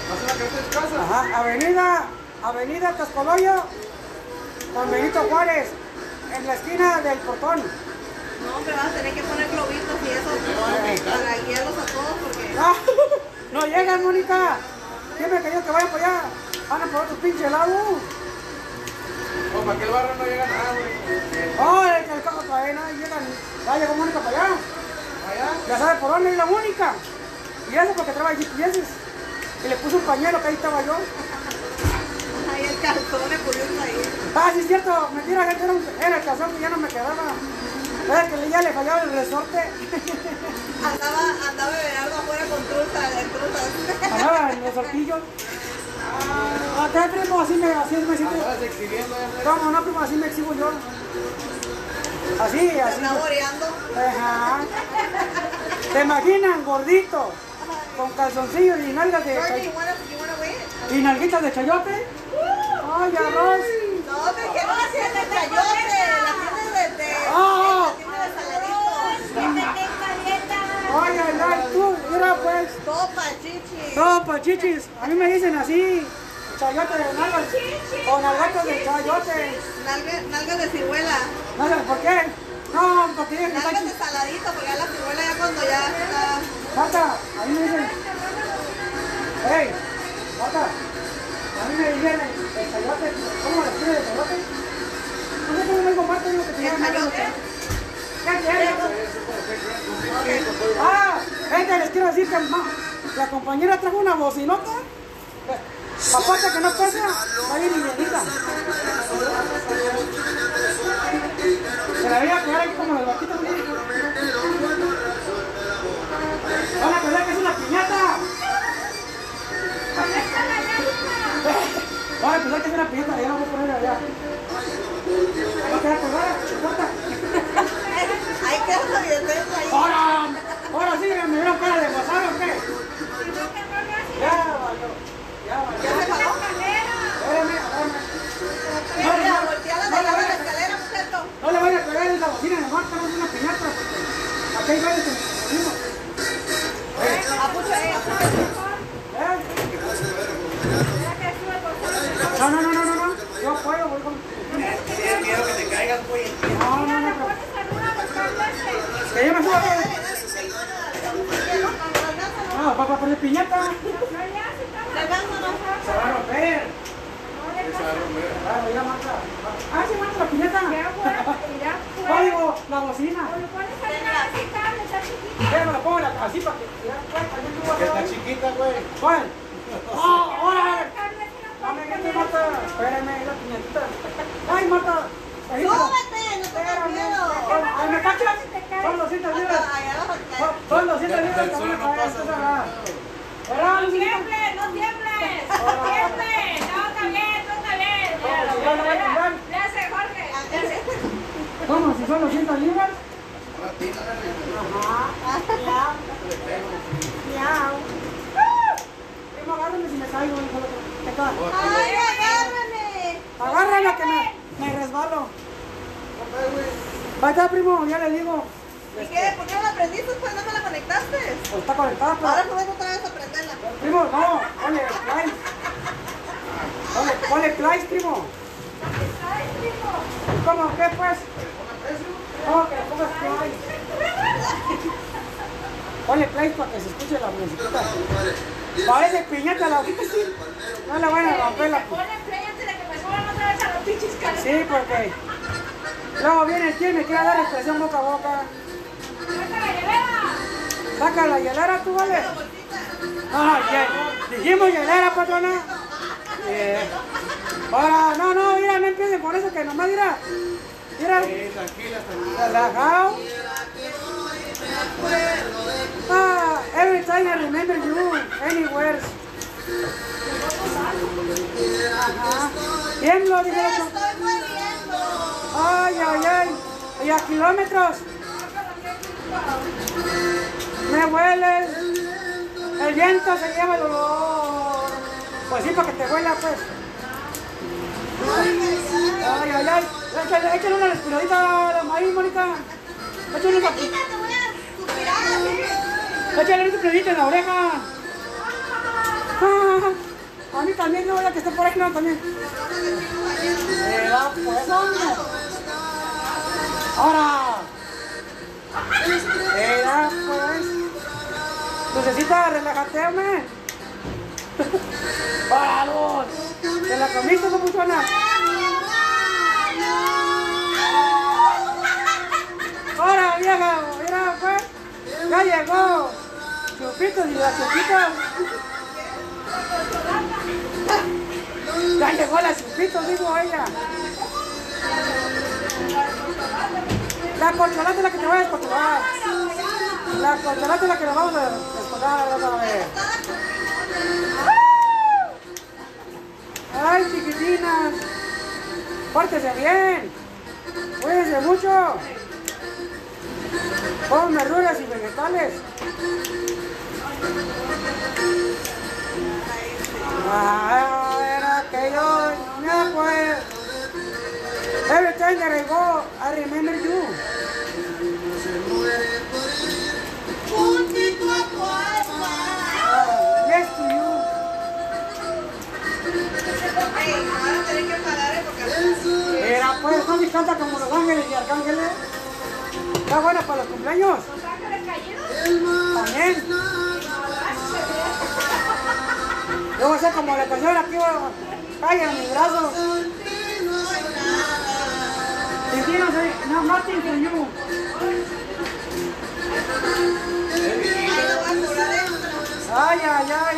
¿Vas a la casa de casa? Ajá, avenida, avenida Tascoloyo con Benito Juárez, en la esquina del portón. No, pero vas a tener que poner globitos y eso para guiarlos a todos porque... Ah, no llegan, Mónica. Siempre que yo que vaya para allá, andan por otro pinche lado. O para aquel barrio no llega nada, güey. Oh, el, el carro trae, no llegan. Ya llegó Mónica para allá. Allá. Ya sabe por dónde es la Mónica. Y eso porque trabaja GPS. Y le puso un pañuelo que ahí estaba yo. Ay, el calzón le pusieron ahí. Ah, sí es cierto, mentira, gente, era, un- era el calzón que ya no me quedaba. Era que ya le fallaba el resorte. Andaba, andaba Everardo afuera con truza, de truzas. Andaba en los sortillos. Acá, primo, así me, así me siento. Andabas exhibiendo ya. ¿Cómo no, primo? Así me exhibo yo. Así, así. está boreando. Ajá. ¿Te imaginan, gordito? Con calzoncillos y nalgas de y nalguitas de chayote. Ay, arroz. No, porque no la tiene de chayote, la tiene de, de, Ah. la de saladito. Ay, ay, ay, tú, mira pues. Topa, chichi. No, pa' chichis. A mí me dicen así. Chayote de nalgas. O nalgatas de chayote. Nalga, nalgas de ciruela. Nalgas, ¿por qué? No, porque Nalgas de saladito, porque ya la ciruela ya cuando ya está... Marta, a mí me dicen. Hey, Marta. Me el chayote. ¿Cómo le escribe el chayote? No sé cómo. Ah, gente, les quiero decir que la compañera trajo una bocinota. Aparte que no pesa, está bien. Se la voy a pegar como las vaquitas. Van a pensar que es una piñata, ya la voy a poner allá. Colgada, chupota. Ahí ahí. ¡Ahora! ¡Ahora sí! ¿Me dieron cara de WhatsApp o qué? Ya valió. Ya valió. ¿Ya se paró? Espérame, espérame. De la escalera. No le voy a pegar en la bocina de Marta, no es una piñata. porque Aquí hay varios que nos. ¿Eh? No, no, no, no, no, no. Yo puedo, voy con... Tienes miedo que te caigas, güey. No, no, no. Que yo me suba. No, para poner piñata. Se va a romper. Claro, ya Marta. Ah, sí, la piñata. Código, la bocina. Ya me la pongo la- así para que... está chiquita, güey. ¿Cuál? ¡Oh, ahora! No me grites, Marta. Espérame, la piñatita. ¡Ay, Marta! Ahí. Súbete, no tengas miedo. ¡Ay, me cachas! Son 200 libras. Te. Son- Son 200 libras Del van suelo no pagar pasa, esta güey. sagrada. ¿Verdad, Luisita? tiembles, no tiembles, no tiembles, no está bien, no está bien. No Jorge. ¿Cómo? ¿Si son 200 libras? Ahora tírala, Primo, agárrame si me caigo, hijo de- Ay, agárrame. Agárrame que me, me resbalo. Ahí está, primo, ya le digo. ¿Y qué? ¿Por qué no la prendiste? Pues no me la conectaste. Pues está conectada, pero... Ahora subes otra vez a prenderla. Primo, no, ponle play. Ponle, ponle play, primo. ¿Cómo? ¿Qué pues? ¿Cómo que le pongas play? Ponle play para que se escuche la musiquita. Parece piñata la No le vayan a romper la... Ponle play antes de que me suban otra vez a los pinches calzones. Sí, porque... Luego viene el tío y me quiere dar expresión boca a boca. ¡Saca la hielera! Saca la hielera, tú, vale. Ah, ya. Dijimos hielera, patrona. Eh. Ahora, no, no, mira, no empiecen con eso que nomás, mira. Mira, Sí, tranquila, tranquila. relajado. Ah, every time I remember you, anywhere. Ajá. Otro. Estoy muriendo. Ay, ay, ay. Y a kilómetros. Me huele. El viento se lleva el olor. Pues sí, para que te huela, pues. Ay, ay, ay. Échale, échale una respiradita ahí, Mónica. Échale una, Quita, te voy a suspirar. Échale un respiradita en la oreja. Ah, a mí también, no, ya que esté por aquí, no, también. Mira, pues, hombre. Ahora. Mira, pues. Lucecita, relájate, hombre. ¡Vamos! ¿Te la comiste, no funciona? ¡Ahora, vieja! Mira, pues. Ya llegó. Chupitos y la chupitos. Ya llegó la chupitos, dijo ella. La corcholata es la que te voy a descontrolar. La corcholata es la que nos vamos a descontrolar otra vez. Ay, chiquitinas. Pórtese bien. Cuídense mucho. Comen verduras y vegetales. Ah, era que yo me acuerdo. Every time that I go, I remember you. Ah, yes to you. Eh, porque Era pues, no me canta como los ángeles y arcángeles. Está buena para los cumpleaños. ¿Los ángeles caídos? También. Yo voy a ser como la canción aquí, calla en mis brazos. No nothing for you. Ay. Ay, ay,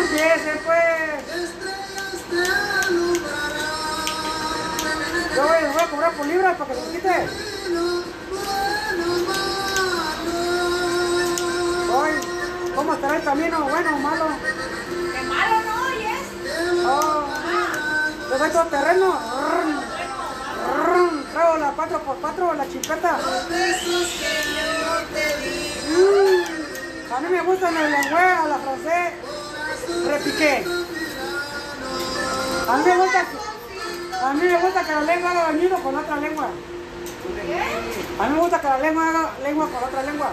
empiecen, pues. Yo voy a cobrar por libras para que se quite. Hoy, ¿cómo estará el camino? ¿Bueno o malo? ¡Qué malo no, yes! Oh, yo soy todo terreno. Traigo la 4x4, la chipeta. Los besos que yo te di. Mm, A mí me gusta el lenguaje a la francés. Repiqué. A mí me gusta, a mí me gusta que la lengua haga bañido con otra lengua. A mí me gusta que la lengua haga lengua con otra lengua.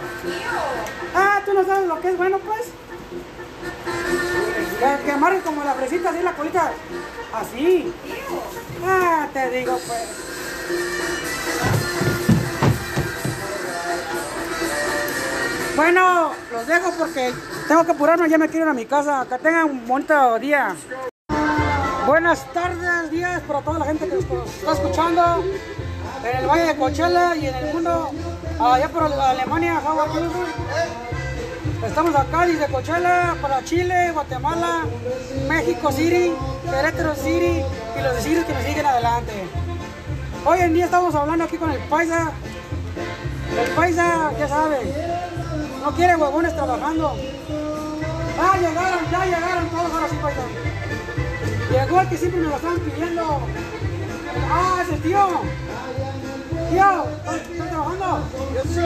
Ah, tú no sabes lo que es bueno, pues. Que, que amarren como la fresita, así la colita. Así. Ah, te digo, pues. Bueno, los dejo porque tengo que apurarme, ya me quiero ir a mi casa. Que tengan un bonito día. Buenas tardes, días para toda la gente que está escuchando en el Valle de Coachella y en el mundo, allá por Alemania? Estamos acá desde Coachella para Chile, Guatemala, México City, Querétaro City y los cities que nos siguen adelante. Hoy en día estamos hablando aquí con el paisa. El paisa, ya sabe, no quiere huevones trabajando. Ah, llegaron, ya llegaron todos ahora sí, paisa. Llegó el que siempre me lo estaban pidiendo. Ah, ese tío. Tío, ¿estás trabajando? Yes, sir.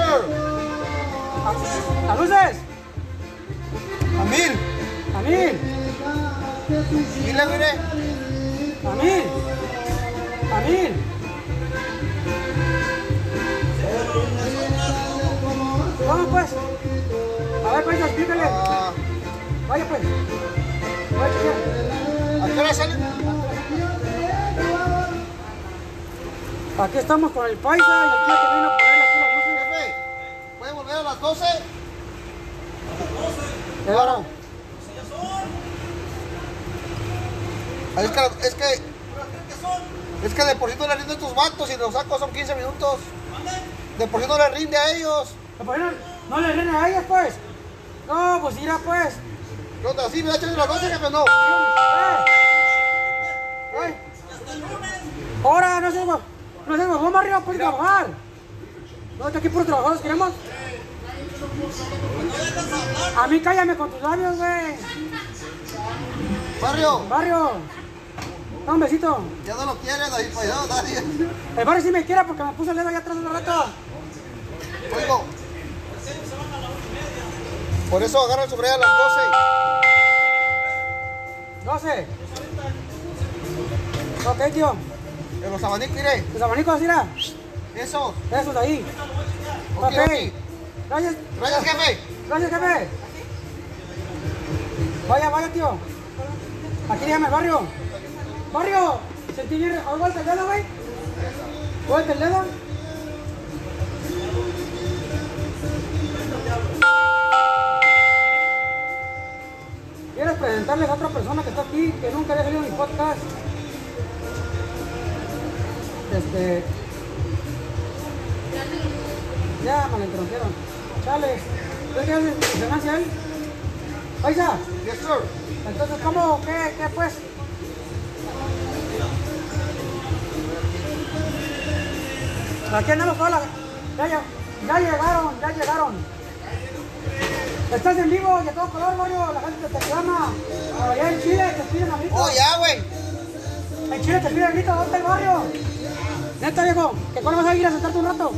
¿A, a luces? A mil. ¿A mil? Mira, mire. ¿A mil? ¿A mil? Vamos pues. A ver, pues, explícale. Ah, Vaya pues. Vaya, chequear. ¿A qué hora salen? Aquí estamos con el paisa y el tío que vino a ponerle aquí las luces. Jefe, ¿puede volver a las 12? Claro. Ah, Es que, es que, es que de por sí no le rinde a estos vatos y los sacos son 15 minutos. De por sí no le rinde a ellos. ¿Por qué no, no le rinde a ellas pues? No, pues irá pues. ¿Qué onda? ¿Sí me da chance las 12, jefe? No. ¡Eh! ¡Ay! Ahora, no sé, no sé, vamos arriba pues trabajar. No, está aquí por trabajadores, queremos. A mí cállame con tus labios, güey. Barrio, Barrio. Da un besito. ya no lo ahí para allá, nadie. El barrio sí me quiere porque me puse el dedo allá atrás un rato. Oigo. Por eso agarran su brega a las 12. Ok, tío. 12. En los abanicos, mire. Los abanicos, mira. Esos. Esos de ahí. Ok, Ok. ok. Gracias. Gracias, jefe. Gracias, jefe. Vaya, vaya, tío. Aquí déjame barrio. Barrio, sentí bien. ¿Has vuelto el dedo, güey? ¿Vuelta el dedo? ¿Quieres presentarles a otra persona que está aquí, que nunca había salido en mi podcast? Este... Ya me lo interrumpieron. Chale. ¿Tú qué haces? ¿Ganancia él? Paisa, Yes, sir. entonces, ¿cómo? ¿Qué, qué pues? Aquí andamos toda la... Ya, ya, ya llegaron, ya llegaron. Estás en vivo y a todo color, barrio. La gente te reclama. Allá en Chile te piden a grito. Oh, ya, güey. En Chile te piden a grito. ¿Dónde está el barrio? Neta, viejo. ¿Que cuándo vas a ir a sentarte un rato?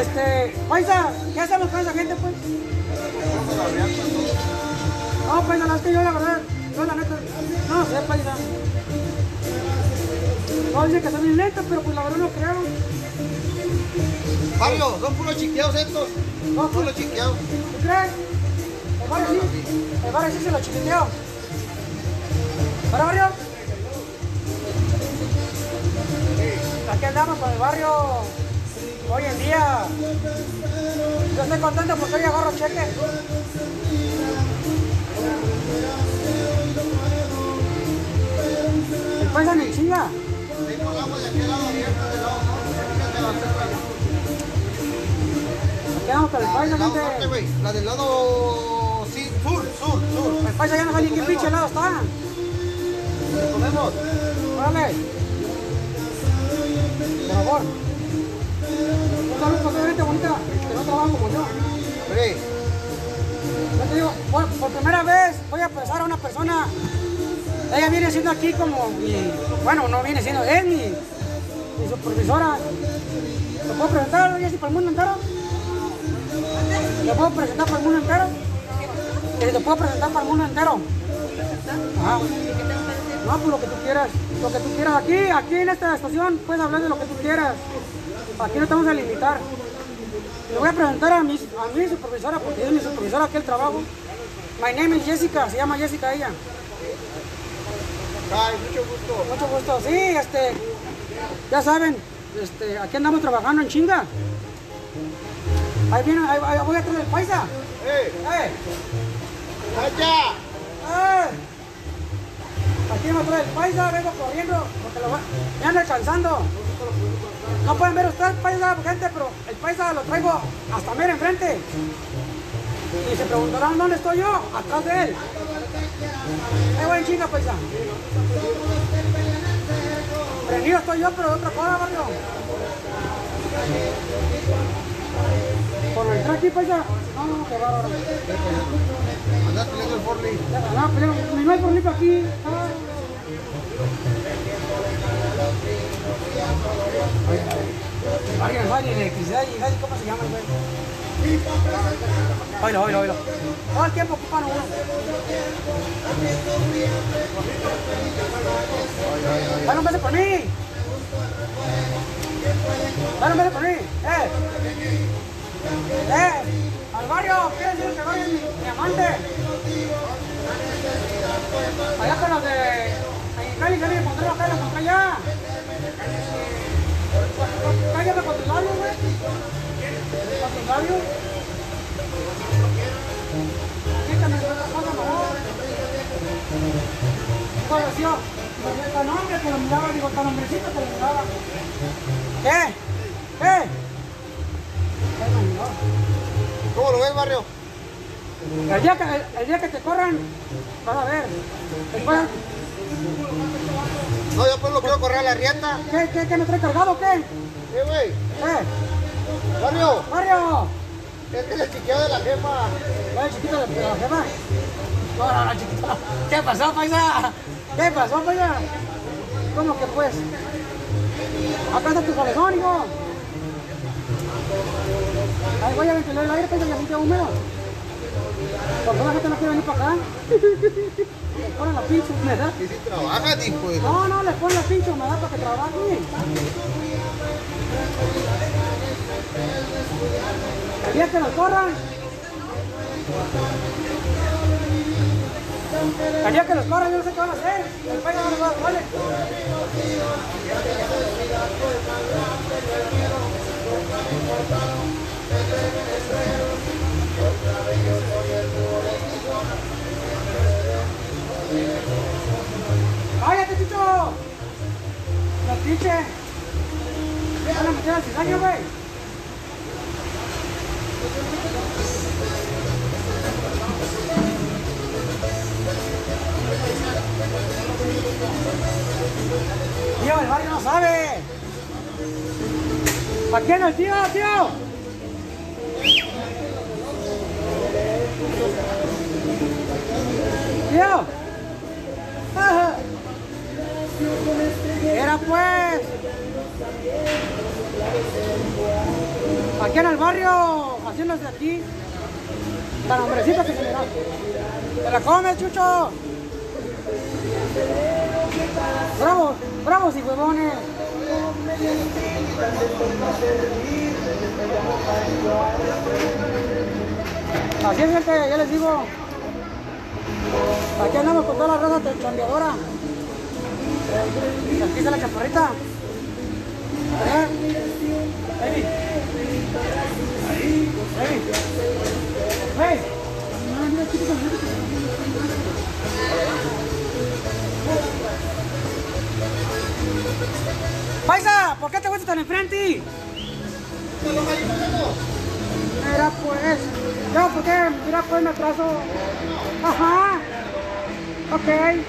Este, paisa, ¿qué hacemos con esa gente, pues? No, paisa, no, es que yo la verdad, yo la neta, no sé, paisa. No, dicen que son bien lentos, pero pues la verdad no creo. Barrio, son puros chiqueados estos. No, Puros chiqueados. ¿Tú crees? El barrio sí, el barrio sí se lo chiquiteo. ¿Para barrio? Aquí andamos con el barrio hoy en día. Yo estoy contento porque hoy agarro cheque. Norte. Fíjate la cerra. Aquí andamos con el paisa, gente. La del lado... Sí, sur, sur, sur. El paisa ya no sabe ni qué pinche lado está. ¿Le ponemos? Órale. Por favor. Un saludo gente bonita que no trabaja como yo. Te digo, por, por primera vez voy a presar a una persona. Ella viene siendo aquí como mi. Bueno, no viene siendo, es mi, mi supervisora. ¿Te puedo presentar, Jessy, para el mundo entero? ¿Te puedo presentar para el mundo entero? Te puedo presentar para el mundo entero. Ajá. No, pues lo que tú quieras, lo que tú quieras. Aquí, aquí en esta estación puedes hablar de lo que tú quieras. Aquí no te vamos a limitar. Le voy a presentar a mi, a mi supervisora, porque es mi supervisora aquí el trabajo. My name is Jessica, se llama Jessica ella. ay, mucho gusto. Mucho gusto. Sí, este, ya saben, este, aquí andamos trabajando en chinga. Ahí viene, ahí, ahí voy a traer el paisa. ¡Eh! ¡Eh! ¡Allá! ¡Eh! Aquí me trae el paisa, vengo corriendo, porque lo va, me anda alcanzando. No pueden ver ustedes paisa, gente, pero el paisa lo traigo hasta mero enfrente. Y se preguntarán dónde estoy yo, atrás de él. Ahí voy en chinga, paisa. Prendido estoy yo, pero de otra cosa, barrio. Por entrar aquí, paisa. No, no, qué bárbaro. Andás peleando el Forli. No, pero no hay problema aquí. Ah. Alguien va de electricidad y ¿sabes cómo se llama el güey? Oílo, oílo, oílo. Todo el tiempo ocupan uno. Dale un beso por mí. Dale un beso por mí. Eh. Eh. Al barrio, quiero decir que es mi, mi amante. Allá con los de Mexicali, ya me encontré acá, lo encontré allá. Cállate con tus labios, güey. Con tus labios. Quítame otra cosa, mejor. ¿Cómo decía? Tan hombre que lo miraba, digo, tan hombrecito que lo miraba. ¿Qué? ¿Qué? ¿Cómo lo ves, barrio? El día, que, el, día que te corran, vas a ver. Después, No, yo pues lo quiero correr a la rienda. ¿qué, qué, qué me trae cargado o qué? ¿Eh, güey? ¿Eh? Barrio, ¡Mario! este es el chiqueo de la jefa. ¿Vale, chiquito de la jefa? No, no, no, chiquito. ¿Qué pasó, paisa? ¿Qué pasó, paisa? ¿Cómo que pues? Acá está tu cabezón, hijo. Ay, voy a ventilar el aire, paisa, ya siente húmedo. ¿Por qué la gente no quiere venir para acá? Le ponen la pinche humedad. Y si trabajan, hijo de... No, no, le ponen la pinche humedad para que trabaje. El día que los corran. El día que los corran, yo no sé qué van a hacer. El país no les va a dar goles. ¡Cállate, Chicho! ¡Los pinches! ¡Van a meter al cizaño, güey! Tío, el barrio no sabe. ¿A quién el tío, tío? Ajá. Era pues. Aquí en el barrio, haciéndose aquí. Tan hombrecito que se le da. ¿Te la comes, Chucho? Bravos, bravos y huevones. Así es, gente, ya les digo. Aquí andamos con toda la raza chambeadora. Aquí está la chaparrita. Baby. Baby. Hey. ¿Por qué te fuiste tan enfrente? Mira pues, yo porque, mira pues me atraso. Ajá. Ok. ¿Eh?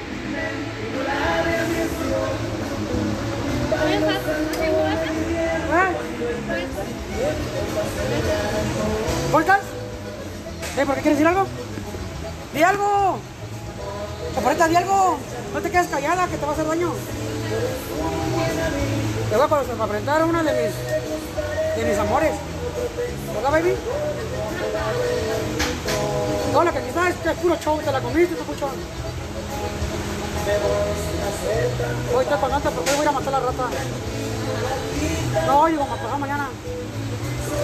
¿Eh, ¿Por qué quieres decir algo? ¡Di algo! Chaparrita, di algo. No te quedes callada, que te va a hacer daño. Te voy a presentar a una de mis, de mis amores. ¿Verdad, baby? Todo lo que quizás es que es puro show, te la comiste, tu puchón. Hoy estoy pagando porque hoy voy a ir a matar la rata. No, digo, me pasado mañana.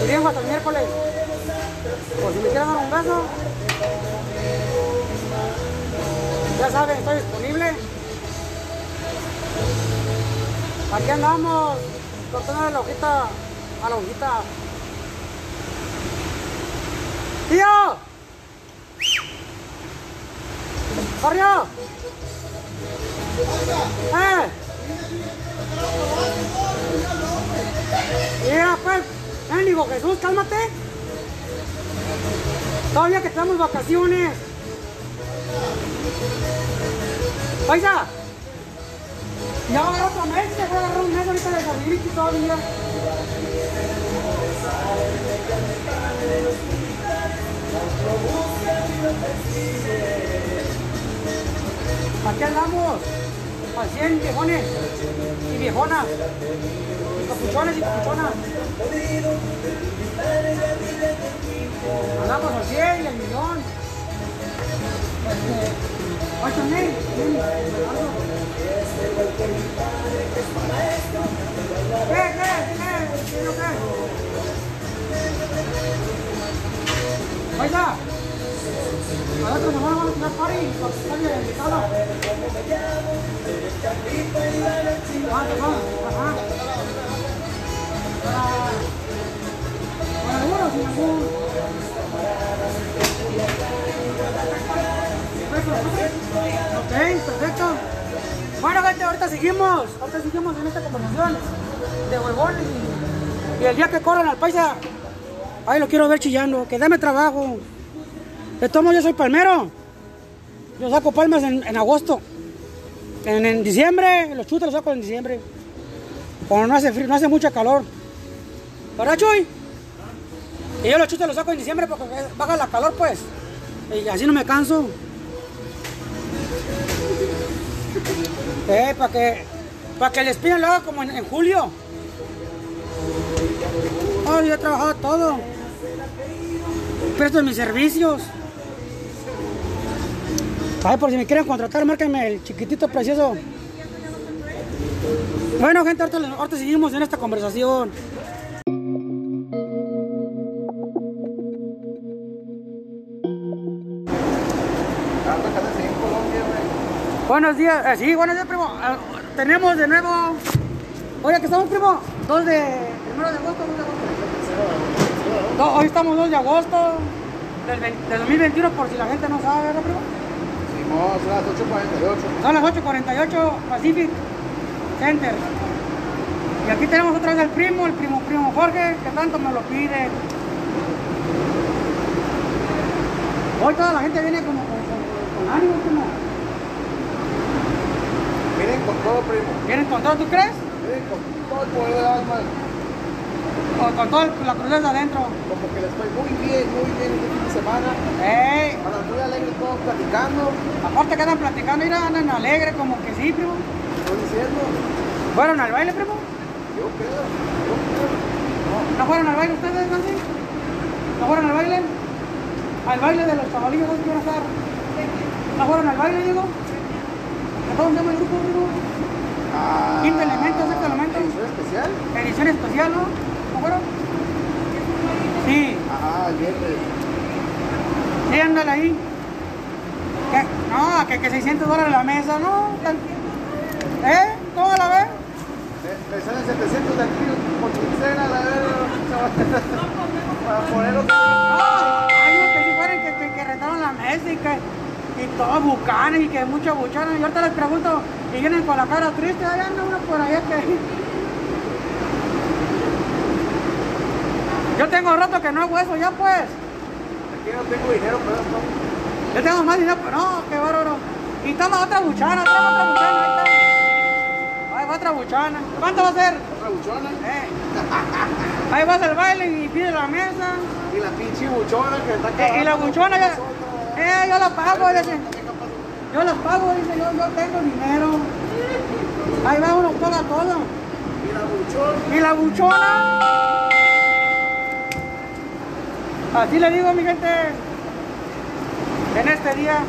Y vengo hasta el miércoles. Por si me quieren dar un beso. Ya saben, estoy disponible. Aquí andamos, cortando la hojita a la hojita. ¡Tío! ¡Corrió! ¡Eh! Mira, pues, mendigo Jesús, cálmate. Todavía que tenemos vacaciones. Paisa. Ya va a agarrar otro mes, a agarrar un mes ahorita de San todavía. Aquí andamos, al 100 viejones y viejonas, y capuchones y capuchonas. Andamos al 100 y al millón. Oiga, a nos vamos a está bien. Para... Sin algún... Ok, perfecto. Bueno, gente, ahorita seguimos. Ahorita seguimos en esta conversación de huevones y, el día que corran al paisa, ahí lo quiero ver chillando, que dame trabajo. De modos, yo soy palmero. Yo saco palmas en, agosto. En, en diciembre, los chutes los saco en diciembre. Cuando no hace frío, no hace mucho calor. ¿Verdad, Chuy? Y yo los chutes los saco en diciembre porque baja la calor, pues. Y así no me canso. Eh, para que, para que el espino lo como en, en julio. Oh, yo he trabajado todo. Presto mis servicios. Ay, por si me quieren contratar, márquenme el chiquitito precioso. Bueno, gente, ahorita, ahorita seguimos en esta conversación. Buenos días, eh, sí, buenos días, primo. Ah, tenemos de nuevo. Oye, que estamos, primo. 2 de. Primero de agosto, 2 de agosto. No, hoy estamos 2 de agosto del, vein- del 2021, por si la gente no sabe, ¿verdad, primo? No, son las 8.48. Son las 8.48 Pacific Center. Y aquí tenemos otra vez al primo, el primo primo Jorge, que tanto me lo pide. Hoy toda la gente viene como con, con- con ánimo, primo. Miren con todo, primo. Vienen con todo, ¿tú crees? Miren con todo el poder del alma. O con toda la crudeza adentro. Como que les fue muy bien, muy bien este fin de semana. ¡Ey! Andan muy alegres todos platicando. Aparte que andan platicando, mira, andan alegres, como que sí, primo. Estoy diciendo, ¿Fueron al baile, primo? yo creo, yo creo. ¿No fueron al baile ustedes, Nancy? ¿No fueron al baile? ¿Al baile de los chavalillos a estar? ¿No fueron al baile, digo? ¿A dónde se llama el grupo, digo? Ah, Quinto elemento, sexto elemento. ¿Edición especial? Edición especial, ¿no? ¿No fueron? Sí, Ajá, el viernes. sí, ándale ahí. ¿Qué? No, que, que 600 dólares la mesa, ¿no? ¿Eh? ¿Cómo la ves? Me, me salen 700 de aquí por quincena, la verdad. Para ponerlo. Ah, hay unos que si fueran que, que, que rentaron la mesa y que y todos bucanes y que muchos buchanos. Y ahorita les pregunto y vienen con la cara triste, ahí anda uno por allá que. Yo tengo rato que no hago eso ya pues. Aquí no tengo dinero, pero. Yo tengo más dinero, pero no, qué bárbaro. Y toma otra buchana, toma otra buchana, ahí está. Ahí va otra buchana. ¿Cuánto va a ser? Otra buchona. Eh. Ahí vas al baile y pides la mesa. Y la pinche buchona que está Eh, y la buchona ya. Eh, yo la pago, dice. Yo las pago, dice yo, yo tengo dinero. Ahí va uno, paga todo. Y la buchona. Y la buchona. Así le digo, mi gente. En este día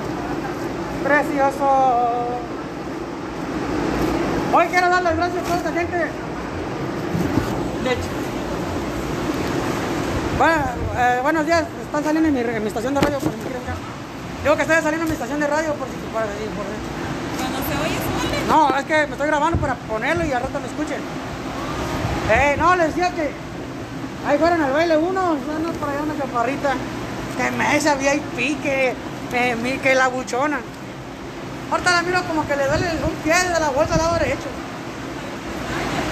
precioso. Hoy quiero dar las gracias a toda esta gente. De. Bueno, eh, buenos días, están saliendo en mi, en mi estación de radio me. Digo que estoy saliendo en mi estación de radio por si por, por- Cuando se oye, suele. no, es que me estoy grabando para ponerlo y al rato lo escuchen. Eh, no, les decía que ahí fueron al baile uno, no por allá una chaparrita, que mesa VIP, que, mi- que la buchona. Ahorita la miro como que le duele un pie de la bolsa al lado derecho.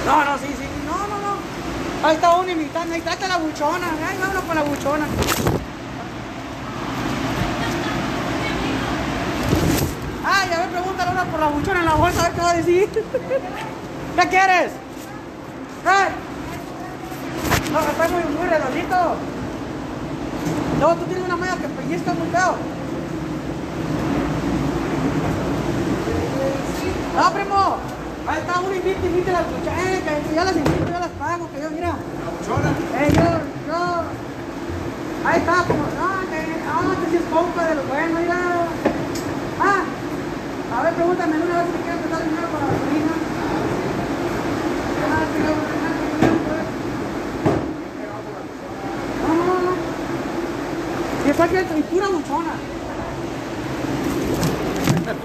No, no, sí, sí, no, no, no. Ahí está uno imitando, ahí trata la buchona, ahí vámonos con la buchona. Ay, a ver, pregúntale una por la buchona en la bolsa, a ver qué va a decir. ¿Qué quieres? ¿Eh? No, está muy, muy redondito. Luego tú tienes una malla que pellizca muy feo. No, primo. Ahí está uno invite, invite las buchonas. Eh, que, que yo las invito, yo las pago, que yo, mira. La buchona. Eh, yo, yo. Ahí está, como, no, que, ah, que si es compa de los buenos, mira. Ah, a ver, pregúntame una vez si quieres prestar dinero para la gasolina. No, no, no, no. Y está aquí y pura buchona.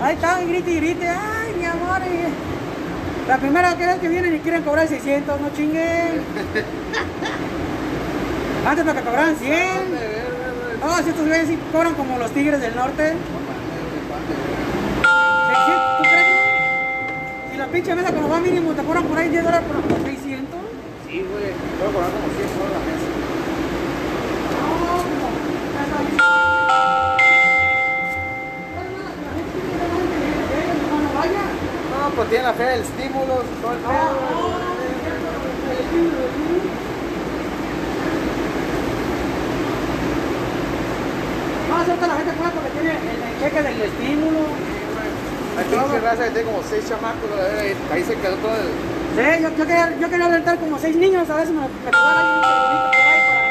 Ahí está, y grite y grite, ay, mi amor. La primera vez que vienen y quieren cobrar 600, no chinguen. Antes para que cobraran 100. No, si estos güeyes sí cobran como los tigres del norte. 600, ¿tú crees? no? Y la pinche mesa cuando va mínimo te cobran por ahí 10 dólares por por 600. Sí, güey. Puedo cobrar como 100 soles la mesa. No, pues tiene la fe del estímulo, todo el pedo. No, acepta la gente fuera porque tiene el cheque del estímulo. Pinche raza que tiene como 6 chamacos, la y ahí se quedó todo el... Sí, yo, yo, quería, yo quería rentar como seis niños, a ver si me me por ahí para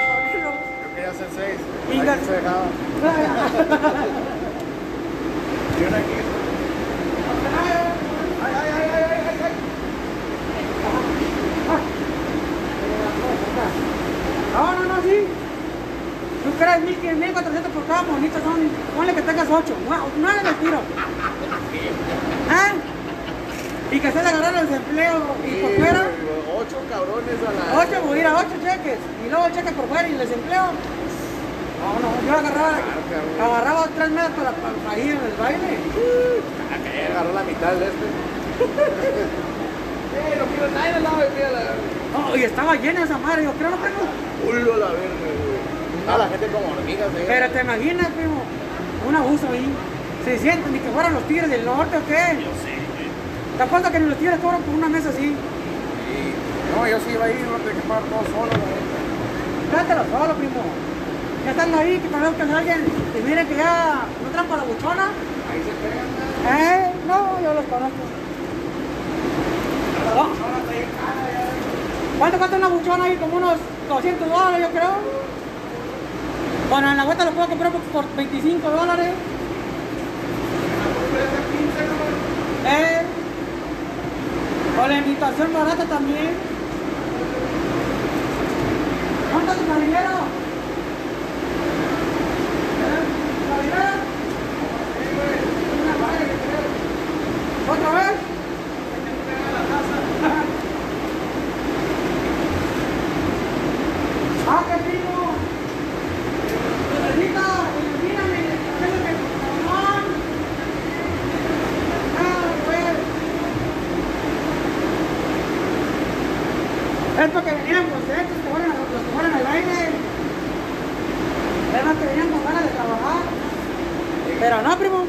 ponerlo. Yo quería hacer 6. Inga. Ahí se dejaba. Y una aquí. Ay, ay, ay, ay, ay, ay, ay. No, no, no, sí. Tú crees 1500, 1400 por cada monito, son, ponle que tengas 8, 9 de tiro. ¿Ah? Y que se le agarraron el desempleo y por fuera, 8 cabrones a la... 8, voy a ir a 8 cheques. Y luego el cheque por fuera y el desempleo. No, no, yo agarraba, agarraba 3 meses para, para, para ir en el baile. Ah, que agarró la mitad del este. Eh, no quiero nadie al lado de mí a la verga. No, y estaba llena esa madre, yo creo no tengo. Culo a la verga, güey. A la gente como hormigas, eh. Pero te imaginas, primo, un abuso ahí. Se sienten ni que fueran los tigres del norte o qué. Yo sé, güey. ¿Te acuerdas que ni los tigres cobran por una mesa así? Y, no, yo sí iba a ir, no tenía que pagar todo solo. la neta. Solo, primo. Ya están ahí, que tal vez que alguien y miren que ya no trampa la buchona. Ahí se pegan. Eh, no, yo los conozco. No. ¿Cuánto cuesta una buchona ahí? Como unos 200 dólares, yo creo. Bueno, en la vuelta lo puedo comprar por 25 dólares. Eh. O la invitación barata también. ¿Cuánto es? ¿Eh? ¿Caballero? ¿Otra vez? ¡Ah, qué primo! ¡Teresita! ¡Ilumíname! ¡Déjame cabrón! ¡Ah, pues! Es porque venían contentos, que fueron, los que fueron al baile. Además que venían con ganas de trabajar. Pero no, primo.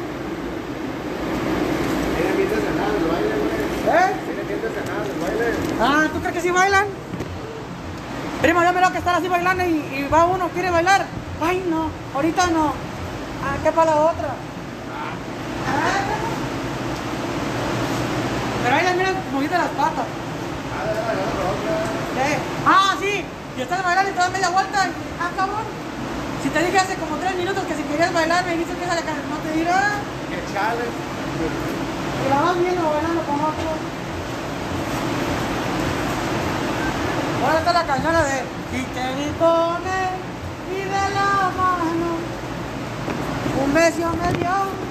Tiene bien desenado el baile, güey. ¿Eh? Tiene bien desenado el baile. Ah, ¿tú crees que sí bailan? Primo, yo me veo que están así bailando y, y va uno, quiere bailar. Ay, no, ahorita no. Ah, ¿qué para la otra? Ah, Pero ahí les miran moviendo las patas. ¿Qué? Ah, sí. Y estás bailando y te das media vuelta. Ah, cabrón. Si te dije hace como tres minutos que si querías bailar, me dijiste que esa no te dirá. Que chale. Y la vas viendo bailando con otro. Ahora está la canción de Y te él y de la mano un beso me dio.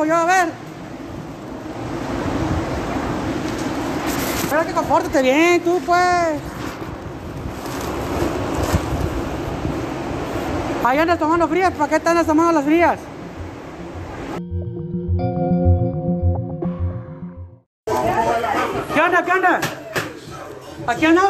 Tiempo yo, a ver. Espera que compórtate bien, tú pues. Ahí andas tomando frías, ¿para qué te andas tomando las frías? ¿Qué onda, qué onda? Aquí andamos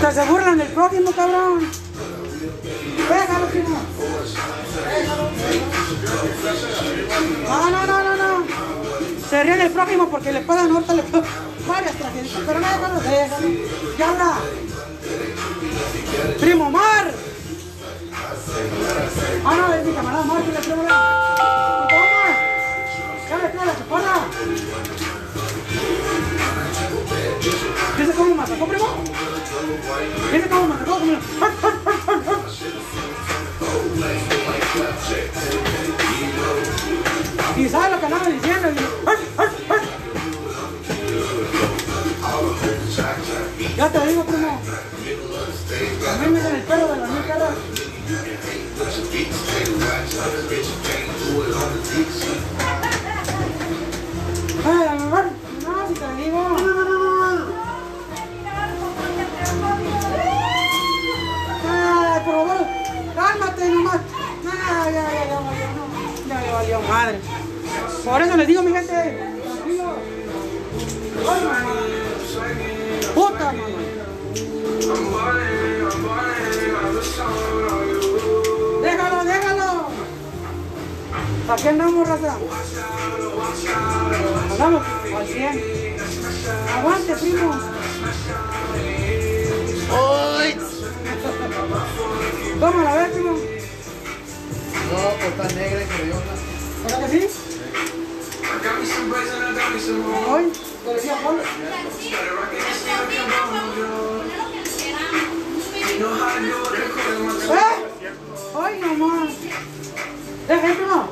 Que se burlan del prójimo, cabrón. Déjalo, primo. No, no, no, no, no. Se ríe del prójimo porque le pagan ahorita le pagan varias tragedias. Pero no, déjalo, déjalo. Ya habla. Primo Mar. Ah, no, es mi camarada Mar, que le primo Mar. Atacó, primo? ¿Viste cómo me atacó? Mira. Y sabe lo que andaba diciendo. Y, ¡ay, ay, ay! Ya te digo, primo. A mí me dicen el perro de la mi cara. Valió madre. Por eso les digo, mi gente. Ay. Puta, mamá. Déjalo, déjalo. ¿Para qué andamos, raza? Andamos al 100. Aguante, primo. ¡Ay! Tómala, a ver, primo. No, pues está negra y. ¿Verdad que sí? Hoy, te decía Paul. ¿Eh? Nomás. Deja, primo.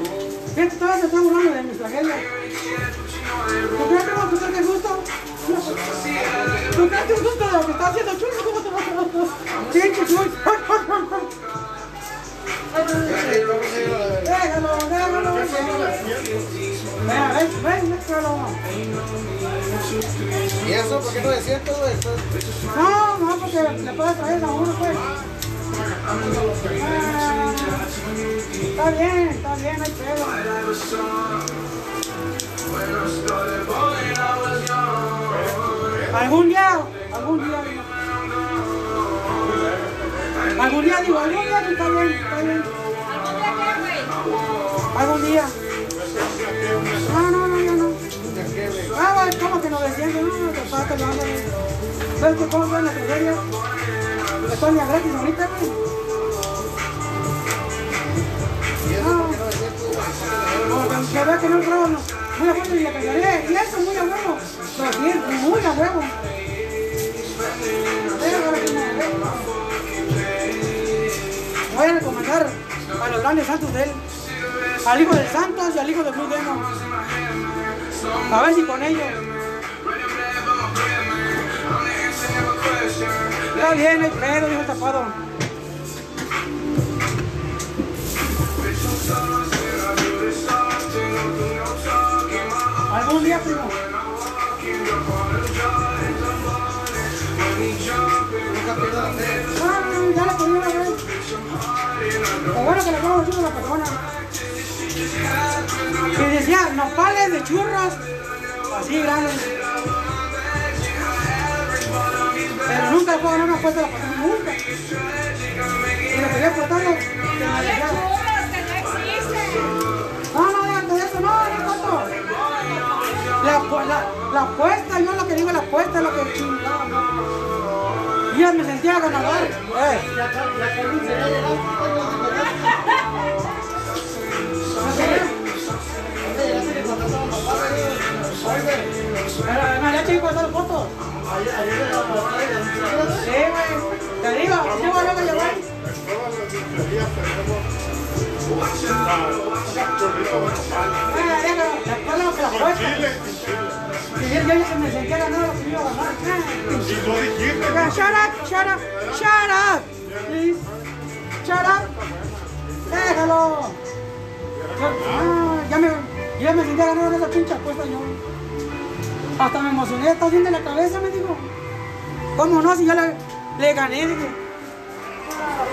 Fíjate, todavía se está burlando de mis tragedias. ¿Tú crees, crees que es justo? ¿Tú crees que es justo lo que está haciendo Chuy? Pinche Chuy. Déjalo, déjalo. Venga, ven, ven, déjalo. ¿Y eso por qué no es cierto, güey? No, no, porque le puedes traer a uno, pues. Ah, está bien, está bien, hay pedo. Algún día, algún día. Algún día, digo, algún día, está bien, está bien. Algún día. No, no, no, yo no. Ah, ¿cómo que 900? No, te falta lo ando. ¿Sabes qué? cómo son las tragedias? Están ya gratis ahorita, güey. No. Como que se ve que no entraba, no. Muy a huevo y le pegaré. Y eso, muy a huevo. 200, muy a huevo. Que no. Voy a recomendar a los grandes santos de él. Al hijo de Santos y al hijo de Blue Demon. A ver si con ellos. Está bien, hay pedo, dijo el tapado. Algún día, primo. La bueno que le acabo de a la persona. Que decía, nopales de churros. Así grandes. Pero nunca le puedo ganar una apuesta a la persona, nunca. Y lo quería decía, No, no, déjate de eso, no, no. La, la, la apuesta, yo lo que digo, la apuesta es lo que chingada. Y yo me sentía ganador. Eh. Me. Te digo, yo voy a llevar. Con Si yo, ya se me sentía ganado lo que iba a ganar. Ah, shut up, shut up, shut up, please. Shut up. Déjalo. Ah, ya me, ya me sentía ganado en esa pinche apuesta yo. Hasta me emocioné, está bien de la cabeza, me dijo. ¿Cómo no? Si yo le, le gané, dije. Ah,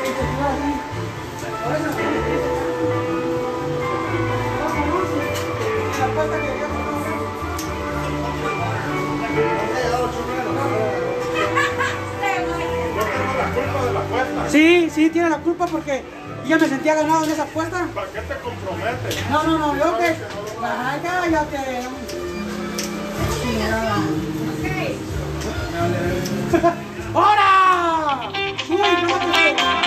Sí, sí, tiene la culpa porque yo me sentía ganado en esa apuesta. ¿Para qué te comprometes? No, no, no, yo que. Ay, cállate. ¡Hora! ¡Uy, no